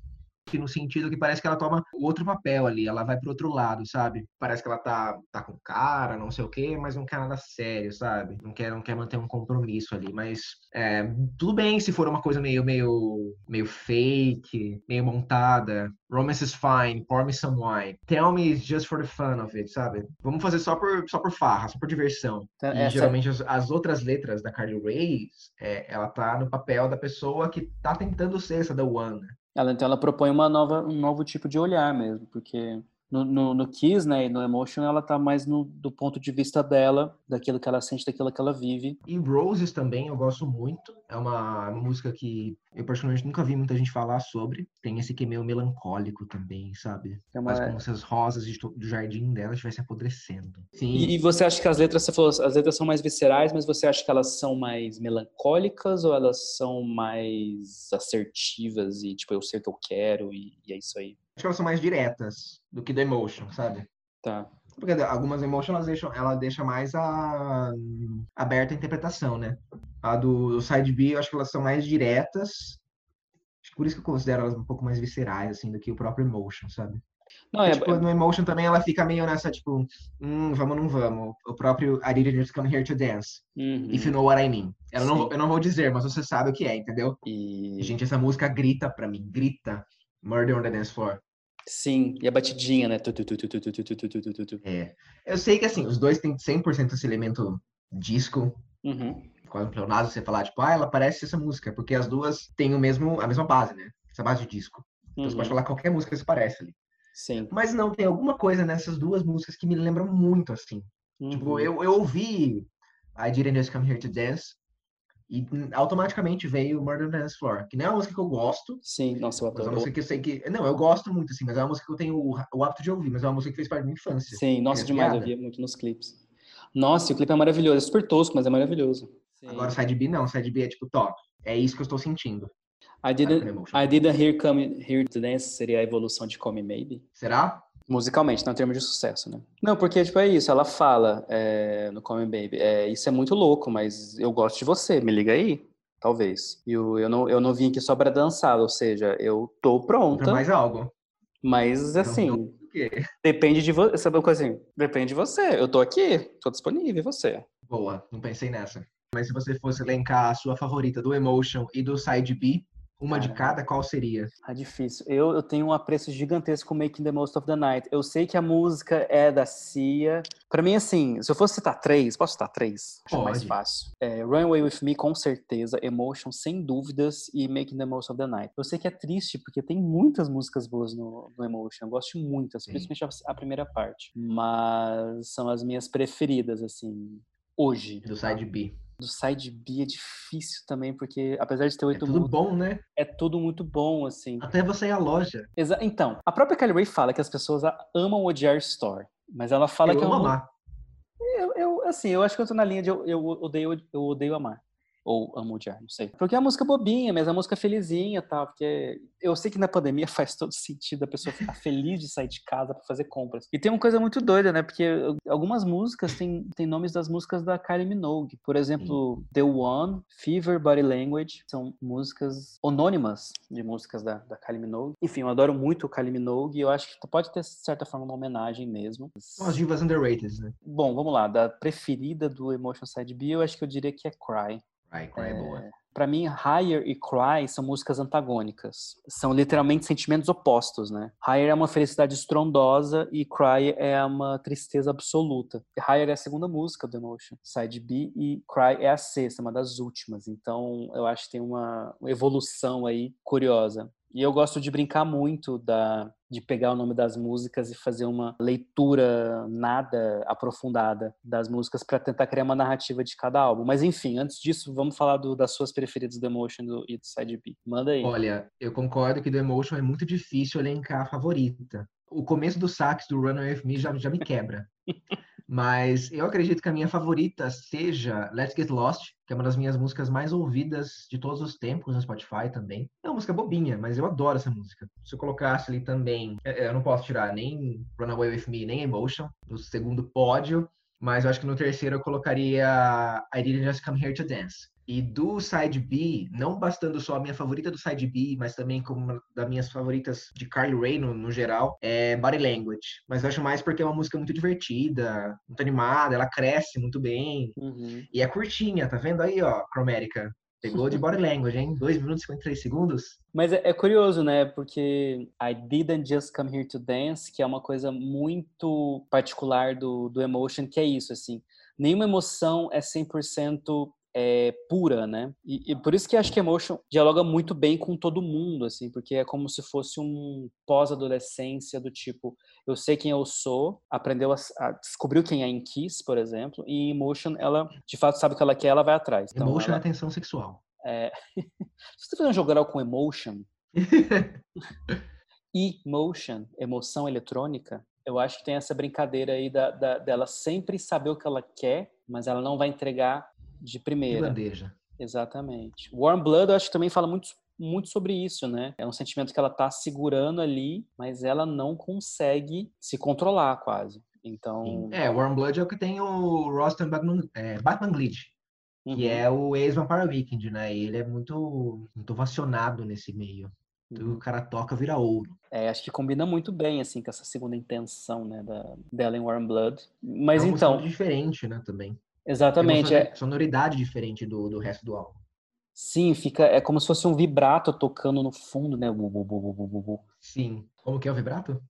no sentido que parece que ela toma outro papel ali, ela vai pro outro lado, sabe? Parece que ela tá, tá com cara, não sei o quê, mas não quer nada sério, sabe? Não quer, não quer manter um compromisso ali, mas é, tudo bem se for uma coisa meio, meio, meio fake, meio montada. Romance is fine, pour me some wine. Tell me just for the fun of it, sabe? Vamos fazer só por, só por farra, só por diversão. Então, e geralmente as, as, outras letras da Carly Rae, é, ela tá no papel da pessoa que tá tentando ser essa The One? Ela, então ela propõe uma nova, um novo tipo de olhar mesmo, porque no, no, no Kiss, né, e no Emotion, ela tá mais no, do ponto de vista dela, daquilo que ela sente, daquilo que ela vive. E Roses também eu gosto muito. É uma música que eu particularmente nunca vi muita gente falar sobre. Tem esse que é meio melancólico também, sabe? É uma... Mas como se as rosas do jardim dela estivessem apodrecendo. Sim. E, e, você acha que as letras, você falou, as letras são mais viscerais, mas você acha que elas são mais melancólicas ou elas são mais assertivas e tipo, eu sei o que eu quero e, e é isso aí? Acho que elas são mais diretas do que do Emotion, sabe? Tá. Porque algumas Emotion elas deixam, ela deixa mais a aberta a interpretação, né? A do, do Side B, eu acho que elas são mais diretas. Por isso que eu considero elas um pouco mais viscerais, assim, do que o próprio Emotion, sabe? Não, é, tipo, é... no Emotion também ela fica meio nessa, tipo, hum, vamos ou não vamos. O próprio I didn't just come here to dance. Uhum. If you know what I mean. Eu não, eu não vou dizer, mas você sabe o que é, entendeu? E... Gente, essa música grita pra mim, grita. Murder on the Dance Floor. Sim, e a batidinha, né? É. Eu sei que, assim, os dois têm 100% esse elemento disco. Uhum. Quase pleonado você falar, tipo, ah, ela parece essa música, porque as duas têm o mesmo, a mesma base, né? Essa base de disco. Então uhum. você pode falar qualquer música que se parece ali. Sim. Mas não, tem alguma coisa nessas duas músicas que me lembram muito, assim. Uhum. Tipo, eu, eu ouvi I Didn't Just Come Here to Dance e automaticamente veio Murder on Dance Floor, que não é uma música que eu gosto. Sim, nossa, eu adoro. Mas é uma música que eu sei que. Não, eu gosto muito, assim, mas é uma música que eu tenho o, o hábito de ouvir, mas é uma música que fez parte da minha infância. Sim, nossa, demais, eu via muito nos clipes. Nossa, o clipe é maravilhoso, é super tosco, mas é maravilhoso. Sim. Agora, Side B não, Side B é tipo top. É isso que eu estou sentindo. I didn't, I didn't hear, come, hear to dance seria a evolução de Come Maybe? Será? Musicalmente, não em termos de sucesso, né? Não, porque, tipo, é isso, ela fala é, no Come Baby, é, isso é muito louco, mas eu gosto de você, me liga aí, talvez. E eu, eu, não, eu não vim aqui só para dançar, ou seja, eu tô pronta. Pra mais algo. Mas, assim, depende de você, sabe uma coisa assim? Depende de você, eu tô aqui, tô disponível, e você? Boa, não pensei nessa. Mas se você fosse elencar a sua favorita do Emotion e do Side B, uma de cada, qual seria? Ah, difícil. Eu, eu tenho um apreço gigantesco com Making the Most of the Night. Eu sei que a música é da Cia. Pra mim, assim, se eu fosse citar três, posso citar três? Acho mais fácil. É, Run Away With Me, com certeza. Emotion, sem dúvidas. E Making the Most of the Night. Eu sei que é triste, porque tem muitas músicas boas no, no Emotion. Eu gosto de muitas, principalmente a, a primeira parte. Mas são as minhas preferidas, assim, hoje. Do side B do side B é difícil também, porque apesar de ter oito É tudo bom, né? É tudo muito bom, assim. Até você ir à loja. Exa então, a própria Kelly Ray fala que as pessoas amam odiar Store, mas ela fala eu que amo é um... amar. Eu, eu, assim, eu acho que eu tô na linha de eu, eu odeio, eu odeio amar. Ou amo odiar, não sei. Porque é a música bobinha, mas é a música felizinha tal. Porque eu sei que na pandemia faz todo sentido a pessoa ficar feliz de sair de casa para fazer compras. E tem uma coisa muito doida, né? Porque algumas músicas têm, têm nomes das músicas da Kylie Minogue. Por exemplo, Sim. The One, Fever, Body Language. São músicas anônimas de músicas da, da Kylie Minogue. Enfim, eu adoro muito o Kylie Minogue eu acho que pode ter, de certa forma, uma homenagem mesmo. São as divas underrated, né? Bom, vamos lá. Da preferida do Emotion Side B, eu acho que eu diria que é Cry. Cry, Cry é, é boa. Pra mim, Higher e Cry são músicas antagônicas. São literalmente sentimentos opostos, né? Higher é uma felicidade estrondosa e Cry é uma tristeza absoluta. Higher é a segunda música do Emotion, Side B, e Cry é a sexta, uma das últimas. Então, eu acho que tem uma evolução aí curiosa. E eu gosto de brincar muito da, de pegar o nome das músicas e fazer uma leitura nada aprofundada das músicas para tentar criar uma narrativa de cada álbum. Mas enfim, antes disso, vamos falar do, das suas preferidas do Emotion e do Side B. Manda aí. Olha, eu concordo que do Emotion é muito difícil elencar a favorita. O começo do sax do Runaway With Me já, já me quebra. Mas eu acredito que a minha favorita seja Let's Get Lost, que é uma das minhas músicas mais ouvidas de todos os tempos no Spotify também. É uma música bobinha, mas eu adoro essa música. Se eu colocasse ali também, é, é, eu não posso tirar nem Runaway With Me, nem Emotion, no segundo pódio, mas eu acho que no terceiro eu colocaria I Didn't Just Come Here to Dance. E do Side B, não bastando só a minha favorita do Side B, mas também como uma das minhas favoritas de Carly Rae no, no, geral, é Body Language. Mas eu acho mais porque é uma música muito divertida, muito animada, ela cresce muito bem. Uhum. E é curtinha, tá vendo aí, ó, Chromatica? Pegou de Body Language, hein? 2 minutos e 53 segundos. Mas é, é, curioso, né? Porque I Didn't Just Come Here to Dance, que é uma coisa muito particular do, do Emotion, que é isso, assim. Nenhuma emoção é 100% é, pura, né? E, e, por isso que acho que Emotion dialoga muito bem com todo mundo, assim, porque é como se fosse um pós-adolescência do tipo, eu sei quem eu sou, aprendeu a, a descobriu quem é em Kiss, por exemplo, e Emotion, ela de fato sabe o que ela quer, ela vai atrás. Então, Emotion ela, é atenção sexual. É... se você fizer um jogo com Emotion, Emotion, emoção eletrônica, eu acho que tem essa brincadeira aí da, da, dela sempre saber o que ela quer, mas ela não vai entregar de primeira. De bandeja. Exatamente. Warm Blood, eu acho que também fala muito, muito sobre isso, né? É um sentimento que ela tá segurando ali, mas ela não consegue se controlar quase. Então. É, Warm Blood é o que tem o Rostam Batman, é, Batman Glitch, uhum. que é o ex-Vampire Weekend, né? E ele é muito, muito vacionado nesse meio. Uhum. O cara toca, vira ouro. É, acho que combina muito bem, assim, com essa segunda intenção, né, da, dela em Warm Blood. Mas é então... diferente, né, também. Exatamente. É sonoridade diferente do, do resto do álbum. Sim, fica é como se fosse um vibrato tocando no fundo, né? Sim. Como que é o vibrato?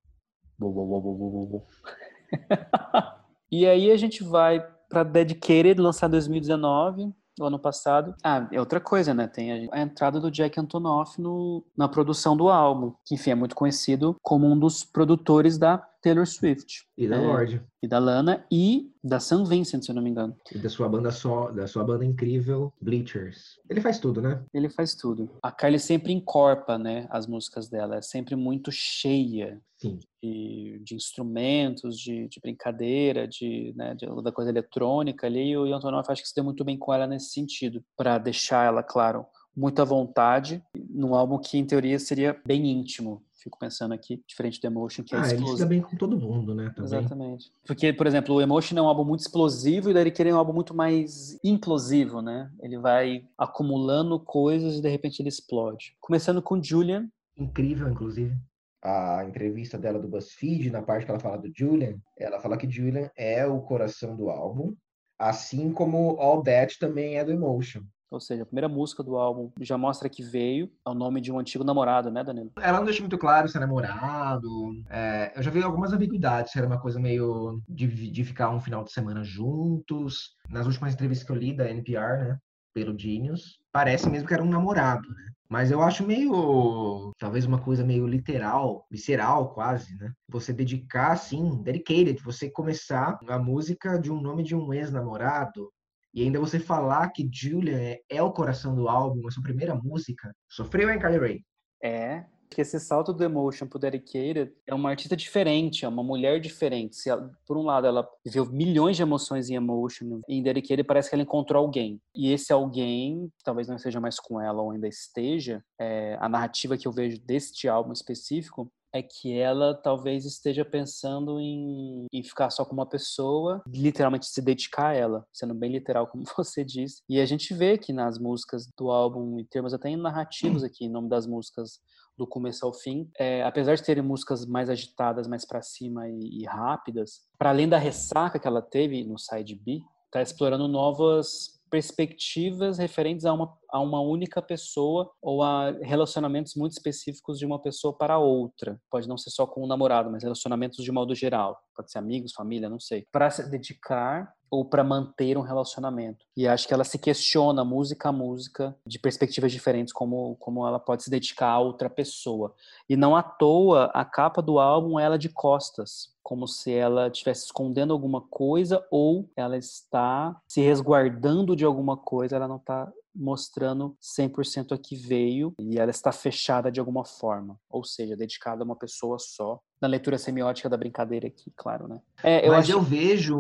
e aí a gente vai para Dedicated, lançado em 2019, o ano passado. Ah, é outra coisa, né? Tem a, entrada do Jack Antonoff no, na produção do álbum, que enfim é muito conhecido como um dos produtores da Taylor Swift. E da é, Lorde. E da Lana e da Sam Vincent, se eu não me engano. E da sua banda só, da sua banda incrível, Bleachers. Ele faz tudo, né? Ele faz tudo. A Kylie sempre encorpa, né, as músicas dela. É sempre muito cheia. Sim. De, de instrumentos, de, de brincadeira, de, né, de, da coisa eletrônica ali. E o Antonoff acho que se deu muito bem com ela nesse sentido. para deixar ela, claro, muito à vontade, num álbum que, em teoria, seria bem íntimo fico pensando aqui, diferente do Emotion, que é ah, explosivo. ele se bem com todo mundo, né? Também. Exatamente. Porque, por exemplo, o Emotion é um álbum muito explosivo e daí ele queria um álbum muito mais implosivo, né? Ele vai acumulando coisas e de repente ele explode. Começando com Julian. Incrível, inclusive. A entrevista dela do BuzzFeed, na parte que ela fala do Julian, ela fala que Julian é o coração do álbum, assim como All That também é do Emotion. Ou seja, a primeira música do álbum já mostra que veio, é o nome de um antigo namorado, né, Danilo? Ela não deixa muito claro se é namorado. É, eu já vi algumas ambiguidades, se era uma coisa meio de, de ficar um final de semana juntos. Nas últimas entrevistas que eu li da NPR, né, pelo Genius, parece mesmo que era um namorado, né? Mas eu acho meio, talvez uma coisa meio literal, visceral quase, né? Você dedicar, assim, dedicated, você começar a música de um nome de um ex-namorado e ainda você falar que Julia é, é, o coração do álbum, a sua primeira música, sofreu em Carly Rae. É, que esse salto do Emotion pro Dedicated é uma artista diferente, é uma mulher diferente. Se ela, por um lado, ela viveu milhões de emoções em Emotion, e em Dedicated parece que ela encontrou alguém. E esse alguém, talvez não esteja mais com ela ou ainda esteja, é, a narrativa que eu vejo deste álbum específico é que ela talvez esteja pensando em, em, ficar só com uma pessoa, literalmente se dedicar a ela, sendo bem literal, como você disse. E a gente vê que nas músicas do álbum, em termos até narrativos aqui, em nome das músicas do começo ao fim, é, apesar de terem músicas mais agitadas, mais para cima e, e rápidas, para além da ressaca que ela teve no side B, tá explorando novas perspectivas referentes a uma, a uma única pessoa ou a relacionamentos muito específicos de uma pessoa para outra. Pode não ser só com um namorado, mas relacionamentos de modo geral. Pode ser amigos, família, não sei. Para se dedicar ou para manter um relacionamento. E acho que ela se questiona música a música de perspectivas diferentes como como ela pode se dedicar a outra pessoa. E não à toa a capa do álbum é ela de costas, como se ela estivesse escondendo alguma coisa ou ela está se resguardando de alguma coisa, ela não está mostrando 100% a que veio e ela está fechada de alguma forma, ou seja, dedicada a uma pessoa só. Na leitura semiótica da brincadeira aqui, claro, né? É, eu Mas acho... eu vejo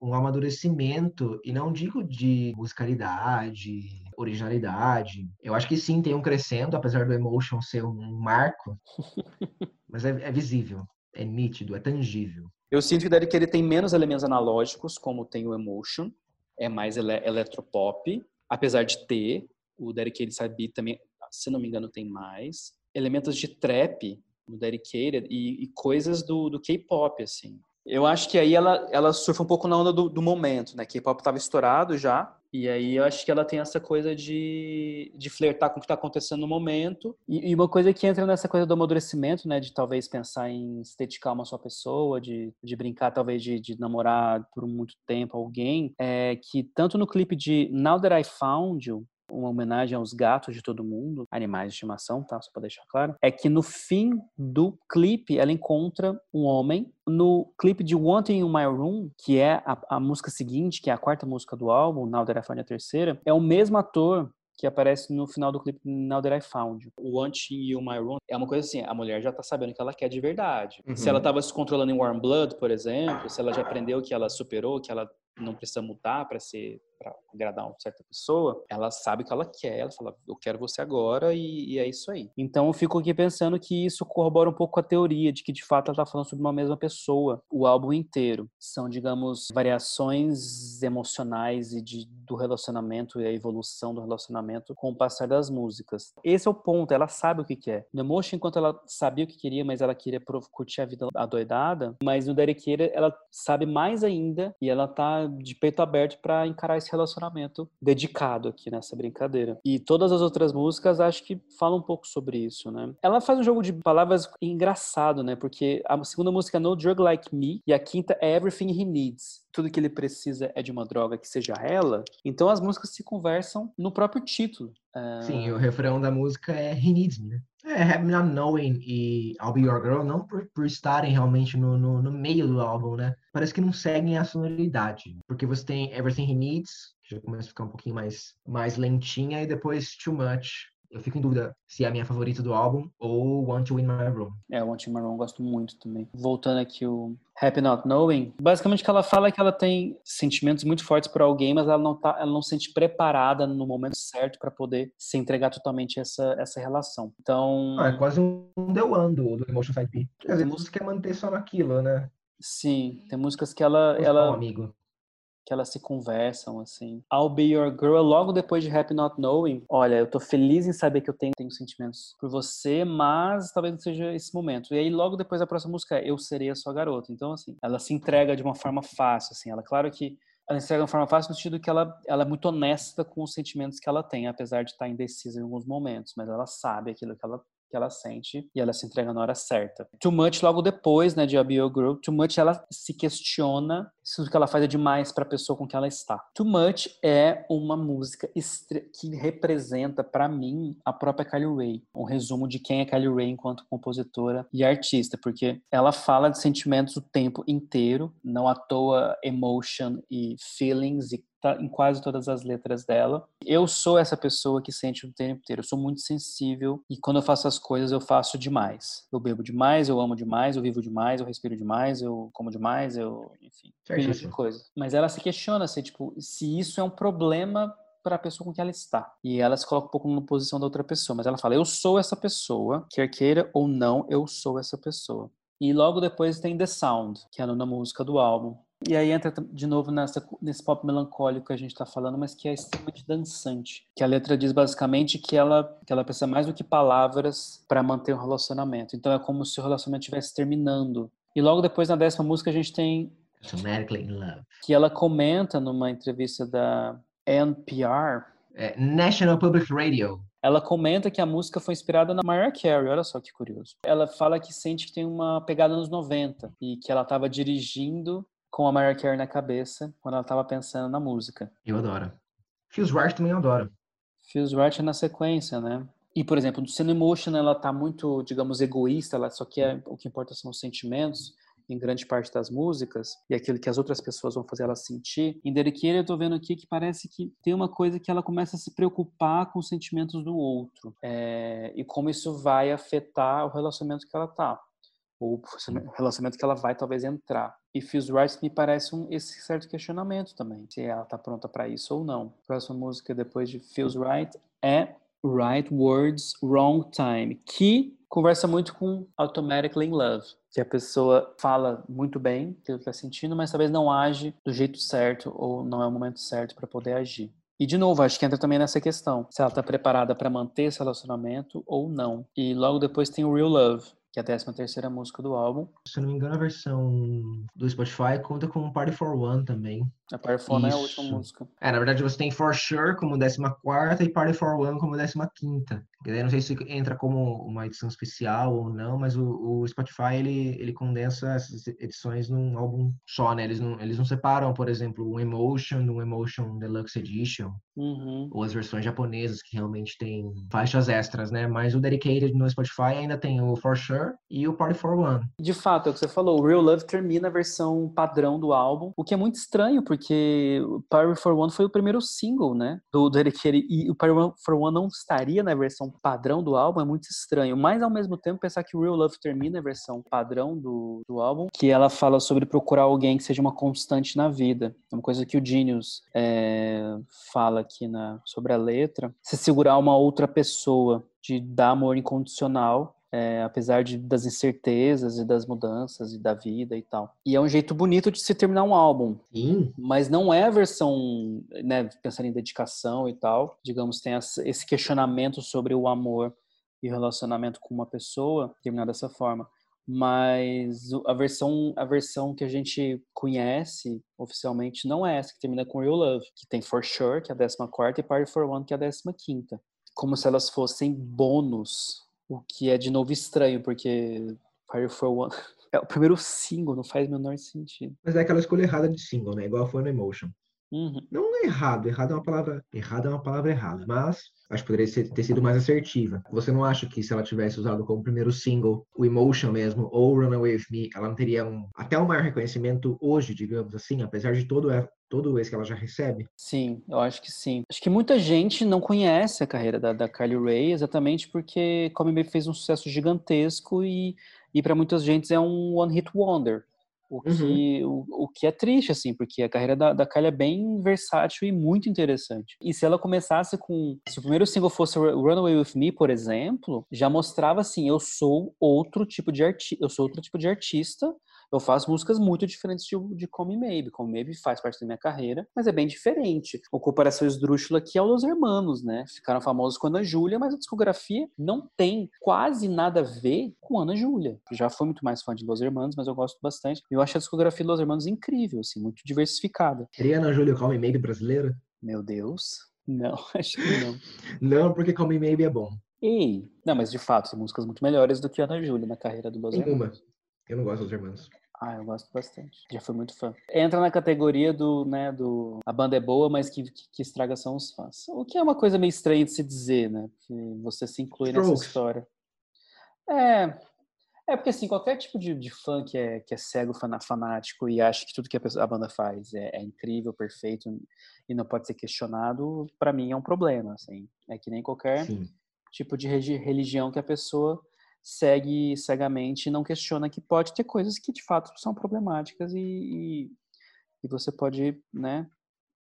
um amadurecimento, e não digo de musicalidade, originalidade. Eu acho que sim, tem um crescendo, apesar do Emotion ser um marco, mas é, é visível, é nítido, é tangível. Eu sinto que ele tem menos elementos analógicos, como tem o Emotion, é mais ele eletropop, apesar de ter, o Dedicated Side Beat também, se não me engano, tem mais. Elementos de trap no Dedicated e, e coisas do, do K-pop, assim. Eu acho que aí ela, ela surfa um pouco na onda do, do momento, né? K-pop estava estourado já, e aí eu acho que ela tem essa coisa de, de flertar com o que está acontecendo no momento. E, e, uma coisa que entra nessa coisa do amadurecimento, né? De talvez pensar em a uma só pessoa, de, de brincar talvez de, de namorar por muito tempo alguém, é que tanto no clipe de Now That I Found You, uma homenagem aos gatos de todo mundo, animais de estimação, tá? Só para deixar claro. É que no fim do clipe ela encontra um homem. No clipe de Wanting in My Room, que é a, a música seguinte, que é a quarta música do álbum, Now That I Found a terceira, é o mesmo ator que aparece no final do clipe Now That I Found. O Wanting You My Room é uma coisa assim, a mulher já tá sabendo que ela quer de verdade. Uhum. Se ela tava se controlando em Warm Blood, por exemplo, se ela já aprendeu que ela superou, que ela não precisa mudar para ser para agradar uma certa pessoa, ela sabe o que ela quer, ela fala, eu quero você agora e, e, é isso aí. Então eu fico aqui pensando que isso corrobora um pouco com a teoria de que de fato ela está falando sobre uma mesma pessoa, o álbum inteiro. São, digamos, variações emocionais e de, do relacionamento e a evolução do relacionamento com o passar das músicas. Esse é o ponto, ela sabe o que quer. No Emotion, enquanto ela sabia o que queria, mas ela queria curtir a vida adoidada, mas no Derek ela sabe mais ainda e ela tá de peito aberto para encarar esse relacionamento dedicado aqui nessa brincadeira. E todas as outras músicas acho que falam um pouco sobre isso, né? Ela faz um jogo de palavras engraçado, né? Porque a segunda música é No Drug Like Me e a quinta é Everything He Needs. Tudo que ele precisa é de uma droga que seja ela. Então as músicas se conversam no próprio título. Sim, o refrão da música é He Needs Me, né? É, Have Me Not Knowing e I'll Be Your Girl, não por, por estarem realmente no, no, no, meio do álbum, né? Parece que não seguem a sonoridade. Porque você tem Everything He Needs, que já começa a ficar um pouquinho mais, mais lentinha, e depois Too Much, eu fico em dúvida se é a minha favorita do álbum ou Want to Win My Room. É, Want to Win My Room eu gosto muito também. Voltando aqui o Happy Not Knowing, basicamente o que ela fala é que ela tem sentimentos muito fortes por alguém, mas ela não tá, ela não se sente preparada no momento certo para poder se entregar totalmente essa essa relação. Então, ah, é quase um The One do, do Emotion Side P. Quer dizer, música quer manter só naquilo, né? Sim, tem músicas que ela ela um amigo que elas se conversam, assim. I'll Be Your Girl, logo depois de Happy Not Knowing, olha, eu tô feliz em saber que eu tenho, tenho sentimentos por você, mas talvez não seja esse momento. E aí, logo depois, a próxima música é Eu Serei a Sua Garota. Então, assim, ela se entrega de uma forma fácil, assim. Ela, claro que ela entrega de uma forma fácil no sentido que ela, ela é muito honesta com os sentimentos que ela tem, apesar de estar indecisa em alguns momentos, mas ela sabe aquilo que ela que ela sente e ela se entrega na hora certa. Too Much logo depois, né, de A.B.O. Group, Too Much ela se questiona se o que ela faz é demais para a pessoa com quem ela está. Too Much é uma música que representa para mim a própria Kylie Ray, um resumo de quem é Kylie Ray enquanto compositora e artista, porque ela fala de sentimentos o tempo inteiro, não à toa emotion e feelings e tá em quase todas as letras dela. Eu sou essa pessoa que sente o tempo inteiro. Eu sou muito sensível e quando eu faço as coisas eu faço demais. Eu bebo demais, eu amo demais, eu vivo demais, eu respiro demais, eu como demais, eu, enfim, milhões de coisas. Mas ela se questiona se tipo, se isso é um problema para a pessoa com que ela está. E ela se coloca um pouco na posição da outra pessoa, mas ela fala: "Eu sou essa pessoa, quer queira ou não, eu sou essa pessoa". E logo depois tem The Sound, que é a nona música do álbum, e aí entra de novo nessa, nesse pop melancólico que a gente está falando, mas que é extremamente dançante. Que a letra diz basicamente que ela, que ela precisa mais do que palavras para manter um relacionamento. Então é como se o relacionamento estivesse terminando. E logo depois, na décima música, a gente tem. Automatically in Love. Que ela comenta numa entrevista da NPR. É, National Public Radio. Ela comenta que a música foi inspirada na Mariah Carey, olha só que curioso. Ela fala que sente que tem uma pegada nos 90 e que ela estava dirigindo com a Mariah Carey na cabeça quando ela estava pensando na música. Eu adoro. Feels Right também eu adoro. Feels Right é na sequência, né? E, por exemplo, do Sin Emotion, ela tá muito, digamos, egoísta, ela só quer, o que importa são os sentimentos, em grande parte das músicas, e aquilo que as outras pessoas vão fazer ela sentir. Em Dedicated, eu tô vendo aqui que parece que tem uma coisa que ela começa a se preocupar com os sentimentos do outro, é, e como isso vai afetar o relacionamento que ela tá ou relacionamento que ela vai talvez entrar. E Feels Right me parece um, esse certo questionamento também, se ela está pronta para isso ou não. A próxima música depois de Feels Right é Right Words, Wrong Time, que conversa muito com Automatically in Love, que a pessoa fala muito bem o que está sentindo, mas talvez não age do jeito certo ou não é o momento certo para poder agir. E de novo, acho que entra também nessa questão, se ela está preparada para manter esse relacionamento ou não. E logo depois tem o Real Love, que é a 13 terceira música do álbum. Se eu não me engano, a versão do Spotify conta com Party for One também. A Party for One é a última música. É, na verdade você tem For Sure como 14 e Party for One como 15 eu não sei se entra como uma edição especial ou não, mas o, o, Spotify ele, ele condensa essas edições num álbum só, né? Eles não, eles não separam, por exemplo, um Emotion um Emotion Deluxe Edition, uhum. ou as versões japonesas que realmente tem faixas extras, né? Mas o Dedicated no Spotify ainda tem o For Sure e o Party for One. De fato, é o que você falou, o Real Love termina a versão padrão do álbum, o que é muito estranho, porque o Party for One foi o primeiro single, né? Do Dedicated, e o Party for One não estaria na versão padrão do álbum é muito estranho, mas ao mesmo tempo pensar que Real Love termina a versão padrão do, do álbum, que ela fala sobre procurar alguém que seja uma constante na vida. É uma coisa que o Genius é, fala aqui na, sobre a letra. Se segurar uma outra pessoa, de dar amor incondicional é, apesar de, das incertezas e das mudanças e da vida e tal. E é um jeito bonito de se terminar um álbum. Sim. Mas não é a versão, né, pensando em dedicação e tal, digamos, tem esse questionamento sobre o amor e o relacionamento com uma pessoa, terminar dessa forma. Mas a versão, a versão que a gente conhece oficialmente não é essa, que termina com Real Love, que tem For Sure, que é a 14 e Party for One, que é a 15 Como se elas fossem bônus o que é de novo estranho, porque Fire for One é o primeiro single, não faz o menor sentido. Mas é aquela escolha errada de single, né? Igual foi no Emotion. Uhum. Não é errado, errado é uma palavra, errado é uma palavra errada, mas acho que poderia ser, ter sido mais assertiva. Você não acha que se ela tivesse usado como primeiro single o Emotion mesmo ou Runaway With Me, ela não teria um, até um maior reconhecimento hoje, digamos assim, apesar de todo todo esse que ela já recebe? Sim, eu acho que sim. Acho que muita gente não conhece a carreira da, da Carly Rae exatamente porque Come Me fez um sucesso gigantesco e, e para muitas gente é um one hit wonder. O que, uhum. o, o que é triste, assim, porque a carreira da, da Kylie é bem versátil e muito interessante. E se ela começasse com. Se o primeiro single fosse Runaway With Me, por exemplo, já mostrava assim: eu sou outro tipo de artista, eu sou outro tipo de artista Eu faço músicas muito diferentes de, de Come Maybe. Come Maybe faz parte da minha carreira, mas é bem diferente. O Comparação Esdrúxula aqui é o Los Hermanos, né? Ficaram famosos com Ana Júlia, mas a discografia não tem quase nada a ver com Ana Júlia. Já fui muito mais fã de Los Hermanos, mas eu gosto bastante. Eu acho a discografia de Los Hermanos incrível, assim, muito diversificada. Seria Ana Júlia Come Maybe brasileira? Meu Deus. Não, acho que não. não, porque Come Maybe é bom. Ei, não, mas de fato, são músicas muito melhores do que Ana Júlia na carreira do Los Hermanos. Eu não gosto dos Hermanos. Ah, eu gosto bastante. Já fui muito fã. Entra na categoria do, né, do a banda é boa, mas que, que, que estraga são os fãs. O que é uma coisa meio estranha de se dizer, né? Que você se inclui Strokes. nessa história. É, é porque assim, qualquer tipo de, de fã que é, que é cego, fanático e acha que tudo que a, pessoa, a banda faz é, é, incrível, perfeito e não pode ser questionado, para mim é um problema, assim. É que nem qualquer Sim. tipo de religião que a pessoa segue cegamente e não questiona que pode ter coisas que de fato são problemáticas e, e, e você pode, né?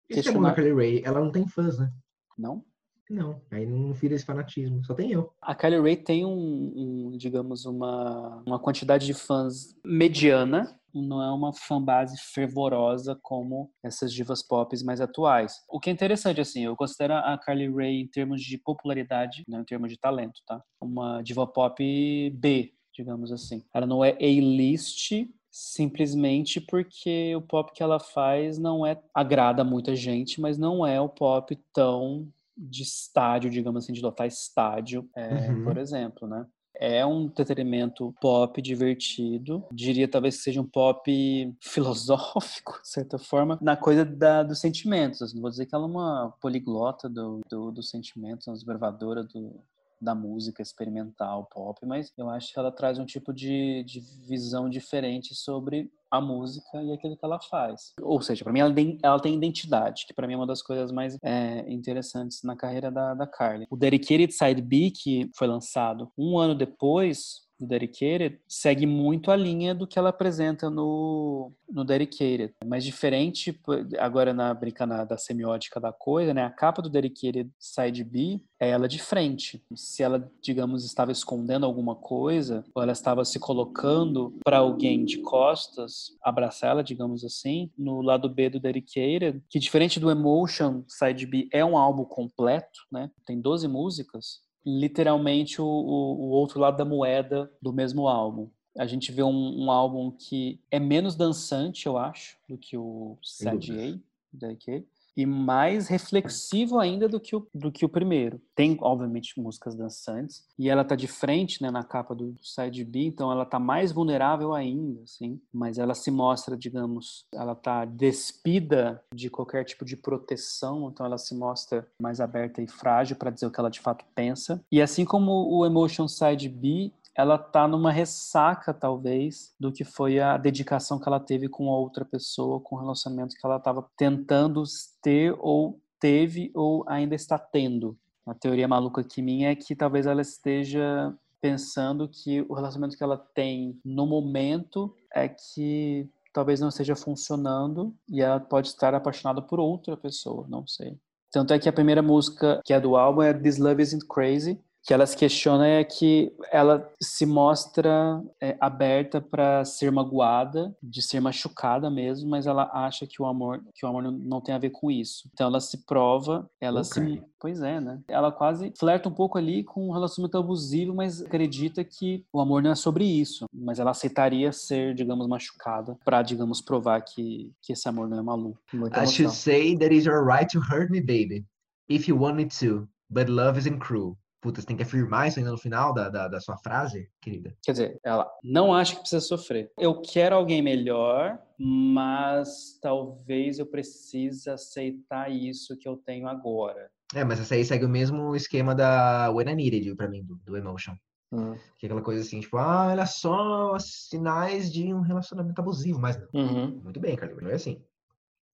Isso questionar... é bom Kelly Ray, ela não tem fãs, né? Não? Não, aí não vira esse fanatismo, só tem eu. A Kylie Ray tem um, um, digamos, uma, uma quantidade de fãs mediana, não é uma fanbase fervorosa como essas divas pop mais atuais. O que é interessante, assim, eu considero a Carly Rae em termos de popularidade, não em termos de talento, tá? Uma diva pop B, digamos assim. Ela não é A-list, simplesmente porque o pop que ela faz não é agrada muita gente, mas não é o pop tão de estádio, digamos assim, de lotar estádio, é, uhum. por exemplo, né? É um entretenimento pop divertido, diria talvez que seja um pop filosófico, de certa forma, na coisa da, dos sentimentos. Assim, não vou dizer que ela é uma poliglota do, do, dos sentimentos, uma observadora do, da música experimental pop, mas eu acho que ela traz um tipo de, de visão diferente sobre a música e aquilo que ela faz. Ou seja, para mim ela tem, ela tem identidade, que para mim é uma das coisas mais é, interessantes na carreira da, da Carly. O Dedicated Side B, que foi lançado um ano depois, do Dedicated segue muito a linha do que ela apresenta no, no Dedicated. Mas diferente, agora na brincadeira da semiótica da coisa, né? A capa do Dedicated Side B é ela de frente. Se ela, digamos, estava escondendo alguma coisa, ou ela estava se colocando para alguém de costas, abraçar ela, digamos assim, no lado B do Dedicated, que diferente do Emotion Side B, é um álbum completo, né? Tem 12 músicas literalmente o, o, o, outro lado da moeda do mesmo álbum. A gente vê um, um álbum que é menos dançante, eu acho, do que o Sad A, daqui e mais reflexivo ainda do que o, do que o primeiro. Tem, obviamente, músicas dançantes, e ela tá de frente, né, na capa do, side B, então ela tá mais vulnerável ainda, assim, mas ela se mostra, digamos, ela tá despida de qualquer tipo de proteção, então ela se mostra mais aberta e frágil para dizer o que ela de fato pensa. E assim como o Emotion Side B, ela tá numa ressaca, talvez, do que foi a dedicação que ela teve com outra pessoa, com o relacionamento que ela estava tentando ter ou teve ou ainda está tendo. A teoria maluca aqui minha é que talvez ela esteja pensando que o relacionamento que ela tem no momento é que talvez não esteja funcionando e ela pode estar apaixonada por outra pessoa, não sei. Tanto é que a primeira música que é do álbum é This Love Isn't Crazy, que ela se questiona é que ela se mostra é, aberta para ser magoada, de ser machucada mesmo, mas ela acha que o amor, que o amor não, não tem a ver com isso. Então ela se prova, ela okay. se, pois é, né? Ela quase flerta um pouco ali com um relacionamento abusivo, mas acredita que o amor não é sobre isso, mas ela aceitaria ser, digamos, machucada para, digamos, provar que que esse amor não é maluco. I should say that is your right to hurt me, baby, if you want me to, but love isn't cruel. Puta, você tem que afirmar isso ainda no final da, da, da, sua frase, querida? Quer dizer, ela não acha que precisa sofrer. Eu quero alguém melhor, mas talvez eu precise aceitar isso que eu tenho agora. É, mas essa aí segue o mesmo esquema da When I Needed pra mim, do, do Emotion. Hum. Que é aquela coisa assim, tipo, ah, olha só, sinais de um relacionamento abusivo, mas não. Uhum. Muito bem, Carlinhos, não é assim.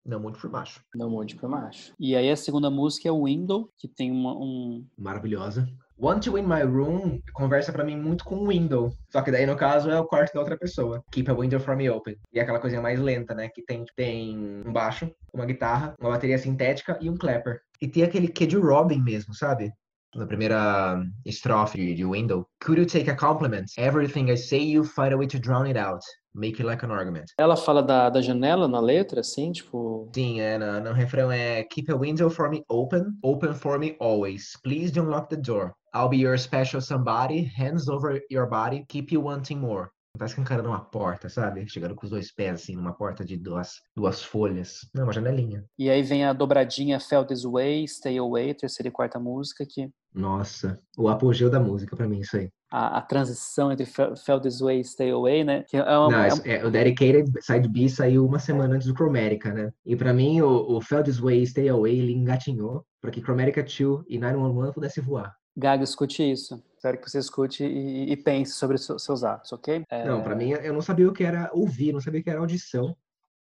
Não Monte por Macho. Não Monte por Macho. E aí a segunda música é Window, que tem uma, um... Maravilhosa. Want to Win My Room conversa para mim muito com Window. Só que daí, no caso, é o quarto da outra pessoa. Keep a Window from Me Open. E é aquela coisinha mais lenta, né? Que tem, tem um baixo, uma guitarra, uma bateria sintética e um clapper. E tem aquele que de Robin mesmo, sabe? Na primeira estrofe de Window. Could you take a compliment? Everything I say you find a way to drown it out. Make it like an argument. Ela fala da, da janela na letra, assim, tipo. Sim, é, no, no refrão é Keep a window for me open, open for me always. Please don't lock the door. I'll be your special somebody, hands over your body, keep you wanting more. Tá escancarando uma porta, sabe? Chegando com os dois pés, assim, numa porta de duas, duas folhas. Não, uma janelinha. E aí vem a dobradinha Fell This Way, Stay Away, terceira e quarta música, que... Nossa, o apogeu da música para mim, isso aí. A, a, transição entre Fell This Way e Stay Away, né? Que é uma, Não, é uma... É, o Dedicated Side B saiu uma semana antes do Chromatica, né? E para mim, o, o Fell This Way e Stay Away, ele engatinhou para que Chromatica 2 e 911 pudesse voar. Gaga, escute isso. Espero que você escute e, e pense sobre seus atos, ok? É... Não, para mim, eu não sabia o que era ouvir, não sabia o que era audição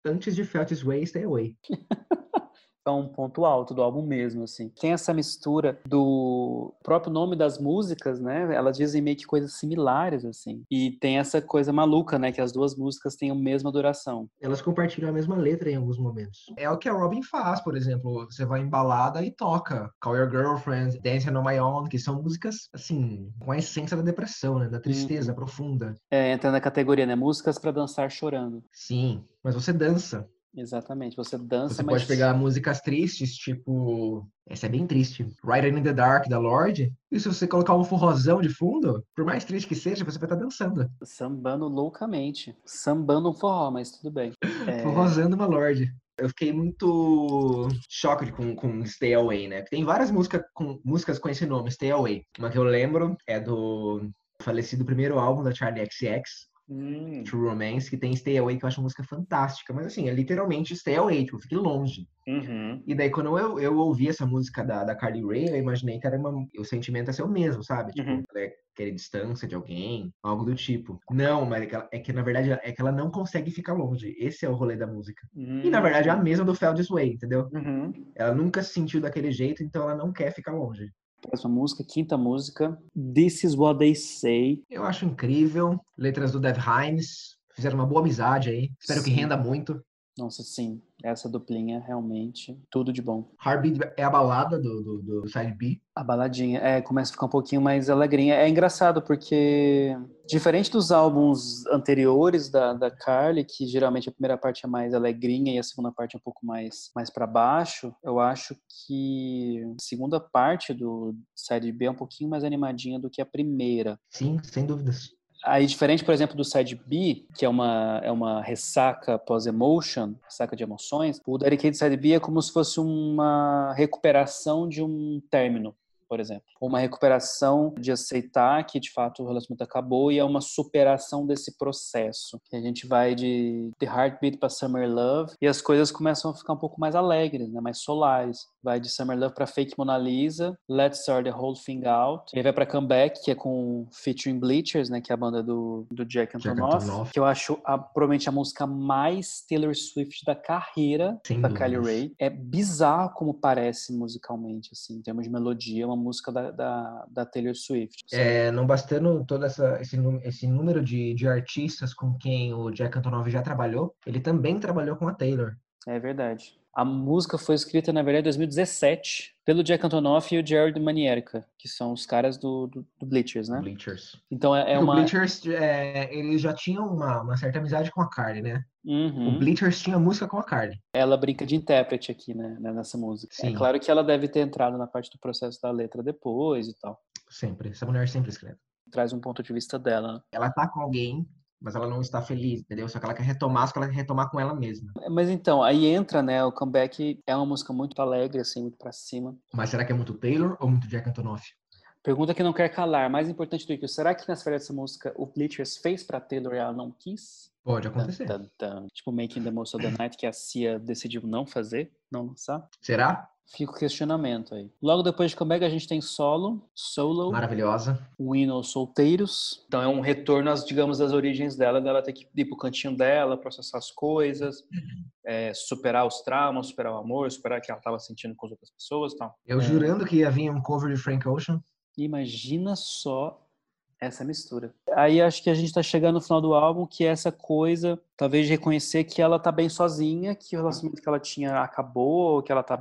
antes de Felt This Way Stay Away. é um ponto alto do álbum mesmo, assim. Tem essa mistura do próprio nome das músicas, né? Elas dizem meio que coisas similares, assim. E tem essa coisa maluca, né? Que as duas músicas têm a mesma duração. Elas compartilham a mesma letra em alguns momentos. É o que a Robin faz, por exemplo. Você vai em balada e toca Call Your Girlfriend, Dancing on My Own, que são músicas, assim, com a essência da depressão, né? Da tristeza hum. profunda. É, entra na categoria, né? Músicas para dançar chorando. Sim, mas você dança. Exatamente, você dança, Você mas... pode pegar músicas tristes, tipo... Essa é bem triste. Riding in the Dark, da Lorde. E se você colocar um forrozão de fundo, por mais triste que seja, você vai estar dançando. Sambando loucamente. Sambando um forró, mas tudo bem. É... Forrozando uma Lorde. Eu fiquei muito choque com, com Stay Away, né? Tem várias músicas com, músicas com esse nome, Stay Away. Uma que eu lembro é do falecido primeiro álbum da Charlie XX, Hum. True Romance, que tem Stay Away, que eu acho uma música fantástica. Mas assim, é literalmente Stay Away, tipo, fique longe. Uhum. E daí, quando eu, eu ouvi essa música da, da Carly Rae, eu imaginei que era uma, o sentimento é ser o mesmo, sabe? Tipo, uhum. ela é querer distância de alguém, algo do tipo. Não, mas é que, ela, é que, na verdade é que ela não consegue ficar longe. Esse é o rolê da música. Uhum. E na verdade é a mesma do Fell This Way, entendeu? Uhum. Ela nunca se sentiu daquele jeito, então ela não quer ficar longe. Próxima música, quinta música, This Is What They Say. Eu acho incrível. Letras do Dev Himes. Fizeram uma boa amizade aí. Espero sim. que renda muito. Nossa, sim. Essa duplinha, realmente, tudo de bom. Heartbeat é a balada do, do, do, Side B. A baladinha, é, começa a ficar um pouquinho mais alegrinha. É engraçado porque, diferente dos álbuns anteriores da, da Carly, que geralmente a primeira parte é mais alegrinha e a segunda parte é um pouco mais, mais para baixo, eu acho que a segunda parte do Side B é um pouquinho mais animadinha do que a primeira. Sim, sem dúvidas. Aí, diferente, por exemplo, do side B, que é uma, é uma ressaca pós-emotion, ressaca de emoções, o Dedicated Side B é como se fosse uma recuperação de um término por exemplo. Uma recuperação de aceitar que de fato o relacionamento acabou e é uma superação desse processo. A gente vai de The Heartbeat para Summer Love e as coisas começam a ficar um pouco mais alegres, né? mais solares. Vai de Summer Love para Fake Mona Lisa, Let's Start the Whole Thing Out. E aí vai para Comeback, que é com featuring Bleachers, né? que é a banda do, do Jack Antonoff, Jack Antonoff. que eu acho a, provavelmente a música mais Taylor Swift da carreira Sem da Kylie Ray. É bizarro como parece musicalmente, assim, em termos de melodia, é uma música da, da, da Taylor Swift. É, não bastando todo essa, esse, esse número de, de artistas com quem o Jack Antonoff já trabalhou, ele também trabalhou com a Taylor. É verdade. A música foi escrita, na verdade, em 2017, pelo Jack Antonoff e o Jared Manierka, que são os caras do, do, do Bleachers, né? Bleachers. Então é, é uma... O Bleachers, é, eles já tinham uma, uma, certa amizade com a Carly, né? Uhum. O Bleachers tinha música com a Carly. Ela brinca de intérprete aqui, né? Nessa música. É Sim. É claro que ela deve ter entrado na parte do processo da letra depois e tal. Sempre. Essa mulher sempre escreve. Traz um ponto de vista dela. Né? Ela tá com alguém mas ela não está feliz, entendeu? Só que ela quer retomar, só que ela quer retomar com ela mesma. Mas então, aí entra, né, o comeback é uma música muito alegre, assim, muito pra cima. Mas será que é muito Taylor ou muito Jack Antonoff? Pergunta que não quer calar, mais importante do que será que nas férias dessa música o Bleachers fez pra Taylor e ela não quis? Pode acontecer. Tan, tan, tan. Tipo Making the Most of the Night, que a Cia decidiu não fazer, não lançar. Será? Fica o questionamento aí. Logo depois de comeback a gente tem solo, solo. Maravilhosa. Wino solteiros. Então é um retorno às, digamos, às origens dela, dela ter que ir pro cantinho dela, processar as coisas, é, superar os traumas, superar o amor, superar o que ela estava sentindo com as outras pessoas tal. Eu é. jurando que ia vir um cover de Frank Ocean. Imagina só essa mistura. Aí acho que a gente está chegando no final do álbum, que é essa coisa, talvez, de reconhecer que ela tá bem sozinha, que o relacionamento que ela tinha acabou, que ela tá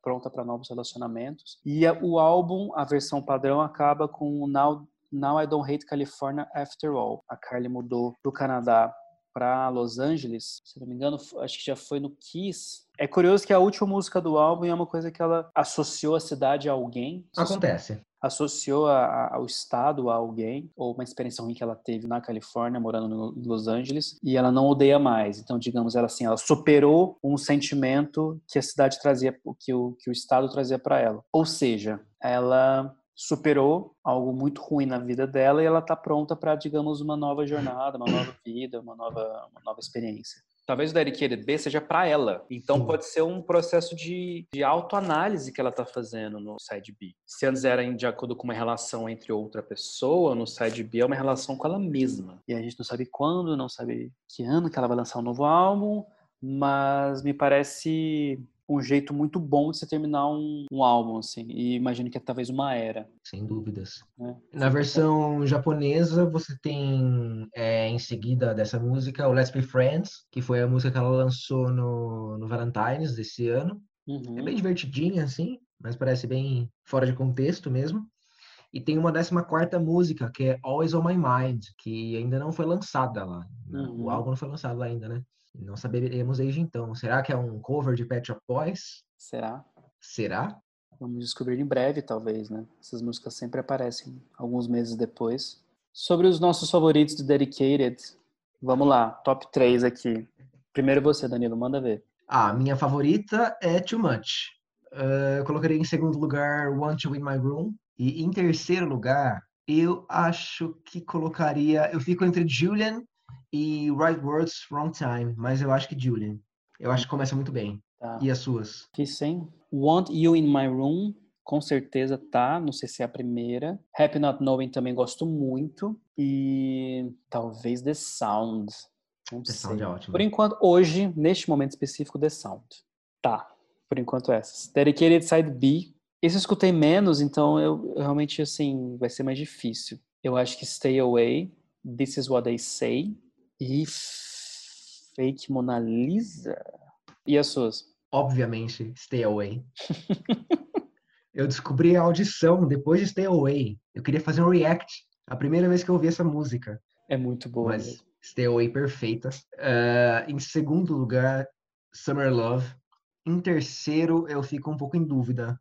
pronta para novos relacionamentos. E o álbum, a versão padrão, acaba com Now, Now I Don't Hate California After All. A Carly mudou do Canadá para Los Angeles, se não me engano, acho que já foi no Kiss. É curioso que a última música do álbum é uma coisa que ela associou a cidade a alguém. Acontece associou a, a, ao estado a alguém ou uma experiência ruim que ela teve na Califórnia, morando no, em Los Angeles, e ela não odeia mais. Então, digamos, ela assim, ela superou um sentimento que a cidade trazia, que o que o estado trazia para ela. Ou seja, ela superou algo muito ruim na vida dela e ela está pronta para, digamos, uma nova jornada, uma nova vida, uma nova, uma nova experiência talvez o Dedicated B seja para ela. Então Sim. pode ser um processo de, de autoanálise que ela está fazendo no side B. Se antes era de acordo com uma relação entre outra pessoa, no side B é uma relação com ela mesma. E a gente não sabe quando, não sabe que ano que ela vai lançar um novo álbum, mas me parece um jeito muito bom de você terminar um, um álbum, assim. E imagino que é talvez uma era. Sem dúvidas. É. Na versão japonesa, você tem é, em seguida dessa música o Let's Be Friends, que foi a música que ela lançou no, no Valentine's desse ano. Uhum. É bem divertidinha, assim, mas parece bem fora de contexto mesmo. E tem uma décima quarta música, que é Always On My Mind, que ainda não foi lançada lá. Uhum. O álbum não foi lançado lá ainda, né? Não saberemos desde então. Será que é um cover de Pet Shop Boys? Será? Será? Vamos descobrir em breve, talvez, né? Essas músicas sempre aparecem alguns meses depois. Sobre os nossos favoritos do Dedicated, vamos lá, top 3 aqui. Primeiro você, Danilo, manda ver. Ah, minha favorita é Too Much. Uh, eu colocaria em segundo lugar Want to In My Room. E em terceiro lugar, eu acho que colocaria. Eu fico entre Julian e Right Words, Wrong Time, mas eu acho que Julian. Eu acho que começa muito bem. Tá. E as suas? Que sim. Want You in My Room, com certeza tá. Não sei se é a primeira. Happy Not Knowing também gosto muito. E talvez The Sound. Não The sei. Sound é ótimo. Por enquanto, hoje, neste momento específico, The Sound. Tá. Por enquanto essas. Dedicated Side B. Esse eu escutei menos, então eu, eu realmente, assim, vai ser mais difícil. Eu acho que Stay Away, This Is What They Say, e Fake Mona Lisa? E as suas? Obviamente, Stay Away. eu descobri a audição depois de Stay Away. Eu queria fazer um react. A primeira vez que eu ouvi essa música. É muito boa. Mas mesmo. Stay Away perfeita. Uh, em segundo lugar, Summer Love. Em terceiro, eu fico um pouco em dúvida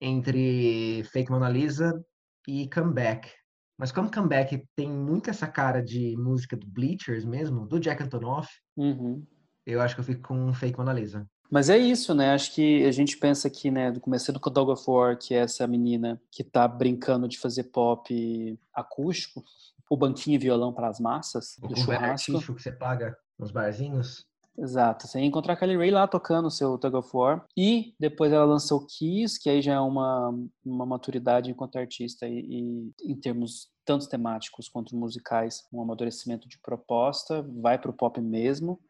entre Fake Mona Lisa e Comeback. Mas como Comeback tem muito essa cara de música do Bleachers mesmo, do Jack Antonoff, uhum. eu acho que eu fico com Fake Mona Lisa. Mas é isso, né? Acho que a gente pensa aqui, né, do começando com Dog of War, que é essa menina que tá brincando de fazer pop acústico, o banquinho e violão para as massas, o do churrasco. que você paga nos barzinhos. Exato, você ia encontrar a Kelly Ray lá tocando o seu Tug of War. E depois ela lançou Kiss, que aí já é uma, uma maturidade enquanto artista e, e em termos tanto temáticos quanto musicais, um amadurecimento de proposta, vai para o pop mesmo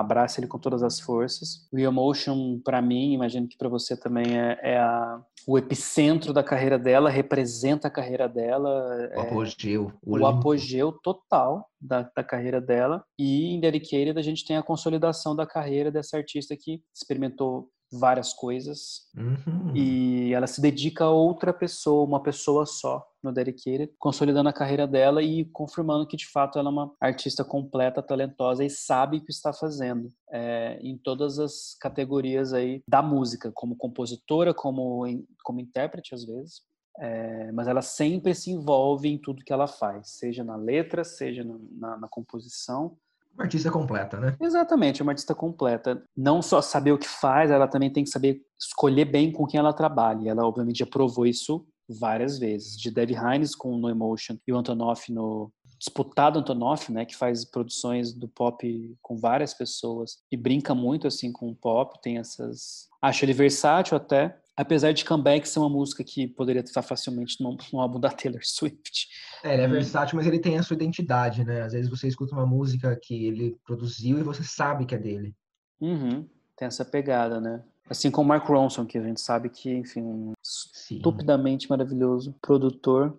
abraça ele com todas as forças. O Emotion, para mim, imagino que para você também é, é a, o epicentro da carreira dela, representa a carreira dela. O é, apogeu. O, o apogeu total da, da, carreira dela. E em Dedicated a gente tem a consolidação da carreira dessa artista que experimentou várias coisas uhum. e ela se dedica a outra pessoa, uma pessoa só no Dedicated, consolidando a carreira dela e confirmando que de fato ela é uma artista completa, talentosa e sabe o que está fazendo é, em todas as categorias aí da música, como compositora, como como intérprete às vezes. É, mas ela sempre se envolve em tudo que ela faz, seja na letra, seja na, na, na composição uma artista completa, né? Exatamente, uma artista completa. Não só saber o que faz, ela também tem que saber escolher bem com quem ela trabalha. Ela, obviamente, já provou isso várias vezes. De Debbie Hines com No Emotion e o Antonoff no disputado Antonoff, né, que faz produções do pop com várias pessoas e brinca muito assim com o pop, tem essas, acho ele versátil até, apesar de Comeback ser uma música que poderia estar facilmente no, no álbum da Taylor Swift. É, ele é versátil, mas ele tem a sua identidade, né? Às vezes você escuta uma música que ele produziu e você sabe que é dele. Uhum, tem essa pegada, né? Assim como Mark Ronson, que a gente sabe que, enfim, Sim. estupidamente maravilhoso produtor.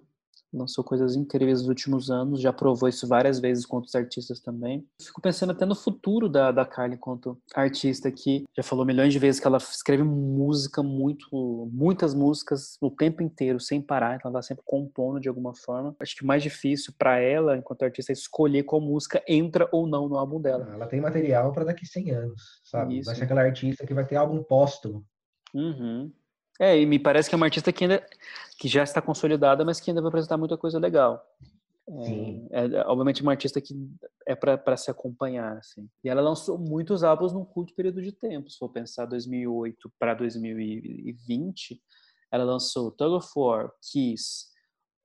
Lançou coisas incríveis nos últimos anos, já provou isso várias vezes com outros artistas também. Fico pensando até no futuro da, da Carly enquanto artista que já falou milhões de vezes que ela escreve música muito, muitas músicas o tempo inteiro, sem parar, então ela tá sempre compondo de alguma forma. Acho que o mais difícil para ela, enquanto artista, é escolher qual música entra ou não no álbum dela. Ela tem material para daqui 100 anos, sabe? Isso. Vai ser aquela artista que vai ter álbum póstumo. Uhum. É, e me parece que é uma artista que ainda que já está consolidada, mas que ainda vai apresentar muita coisa legal. Sim. É, é, obviamente uma artista que é para se acompanhar, assim. E ela lançou muitos álbuns num curto período de tempo. Se for pensar 2008 para 2020, ela lançou Tug of War, Kiss,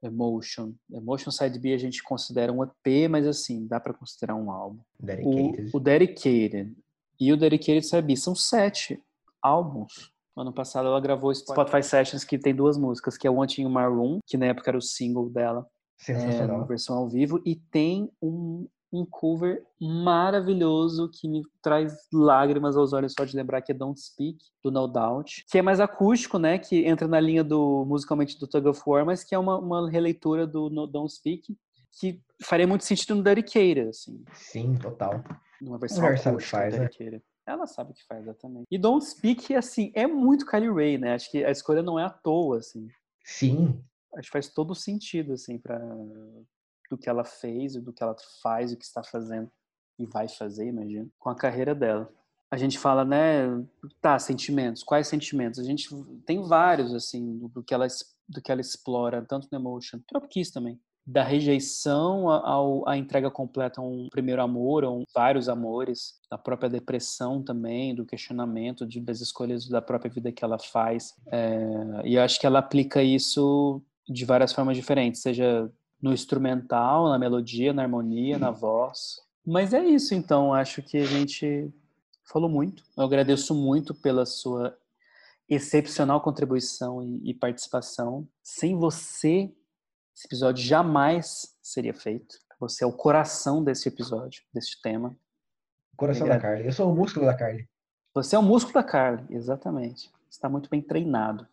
Emotion. Emotion Side B a gente considera um EP, mas assim, dá para considerar um álbum. Dedicated. O, o Dedicated e o Dedicated Side B são sete álbuns Ano passado ela gravou Spotify Sessions, que tem duas músicas, que é Wanting Maroon, que na época era o single dela. Sensacional. É, uma versão ao vivo. E tem um, um cover maravilhoso que me traz lágrimas aos olhos só de lembrar que é Don't Speak, do No Doubt. Que é mais acústico, né? Que entra na linha do musicalmente do Tug of War, mas que é uma, uma releitura do no Don't Speak, que faria muito sentido no Dedicated, assim. Sim, total. Uma versão acústica faz, né? Ela sabe o que faz exatamente. E Don't Speak, assim, é muito Kylie Ray, né? Acho que a escolha não é à toa, assim. Sim. Acho que faz todo sentido, assim, para do que ela fez, do que ela faz, o que está fazendo e vai fazer, imagino, com a carreira dela. A gente fala, né, tá, sentimentos, quais sentimentos? A gente tem vários, assim, do que ela, do que ela explora, tanto no Emotion, próprio Kiss também da rejeição ao, à entrega completa a um primeiro amor, ou vários amores, da própria depressão também, do questionamento de, das escolhas da própria vida que ela faz. É, e eu acho que ela aplica isso de várias formas diferentes, seja no instrumental, na melodia, na harmonia, na voz. Mas é isso, então. Acho que a gente falou muito. Eu agradeço muito pela sua excepcional contribuição e, e participação. Sem você, esse episódio jamais seria feito. Você é o coração desse episódio, desse tema. Coração da Carly. Eu sou o músculo da Carly. Você é o músculo da Carly, exatamente. Está muito bem treinado.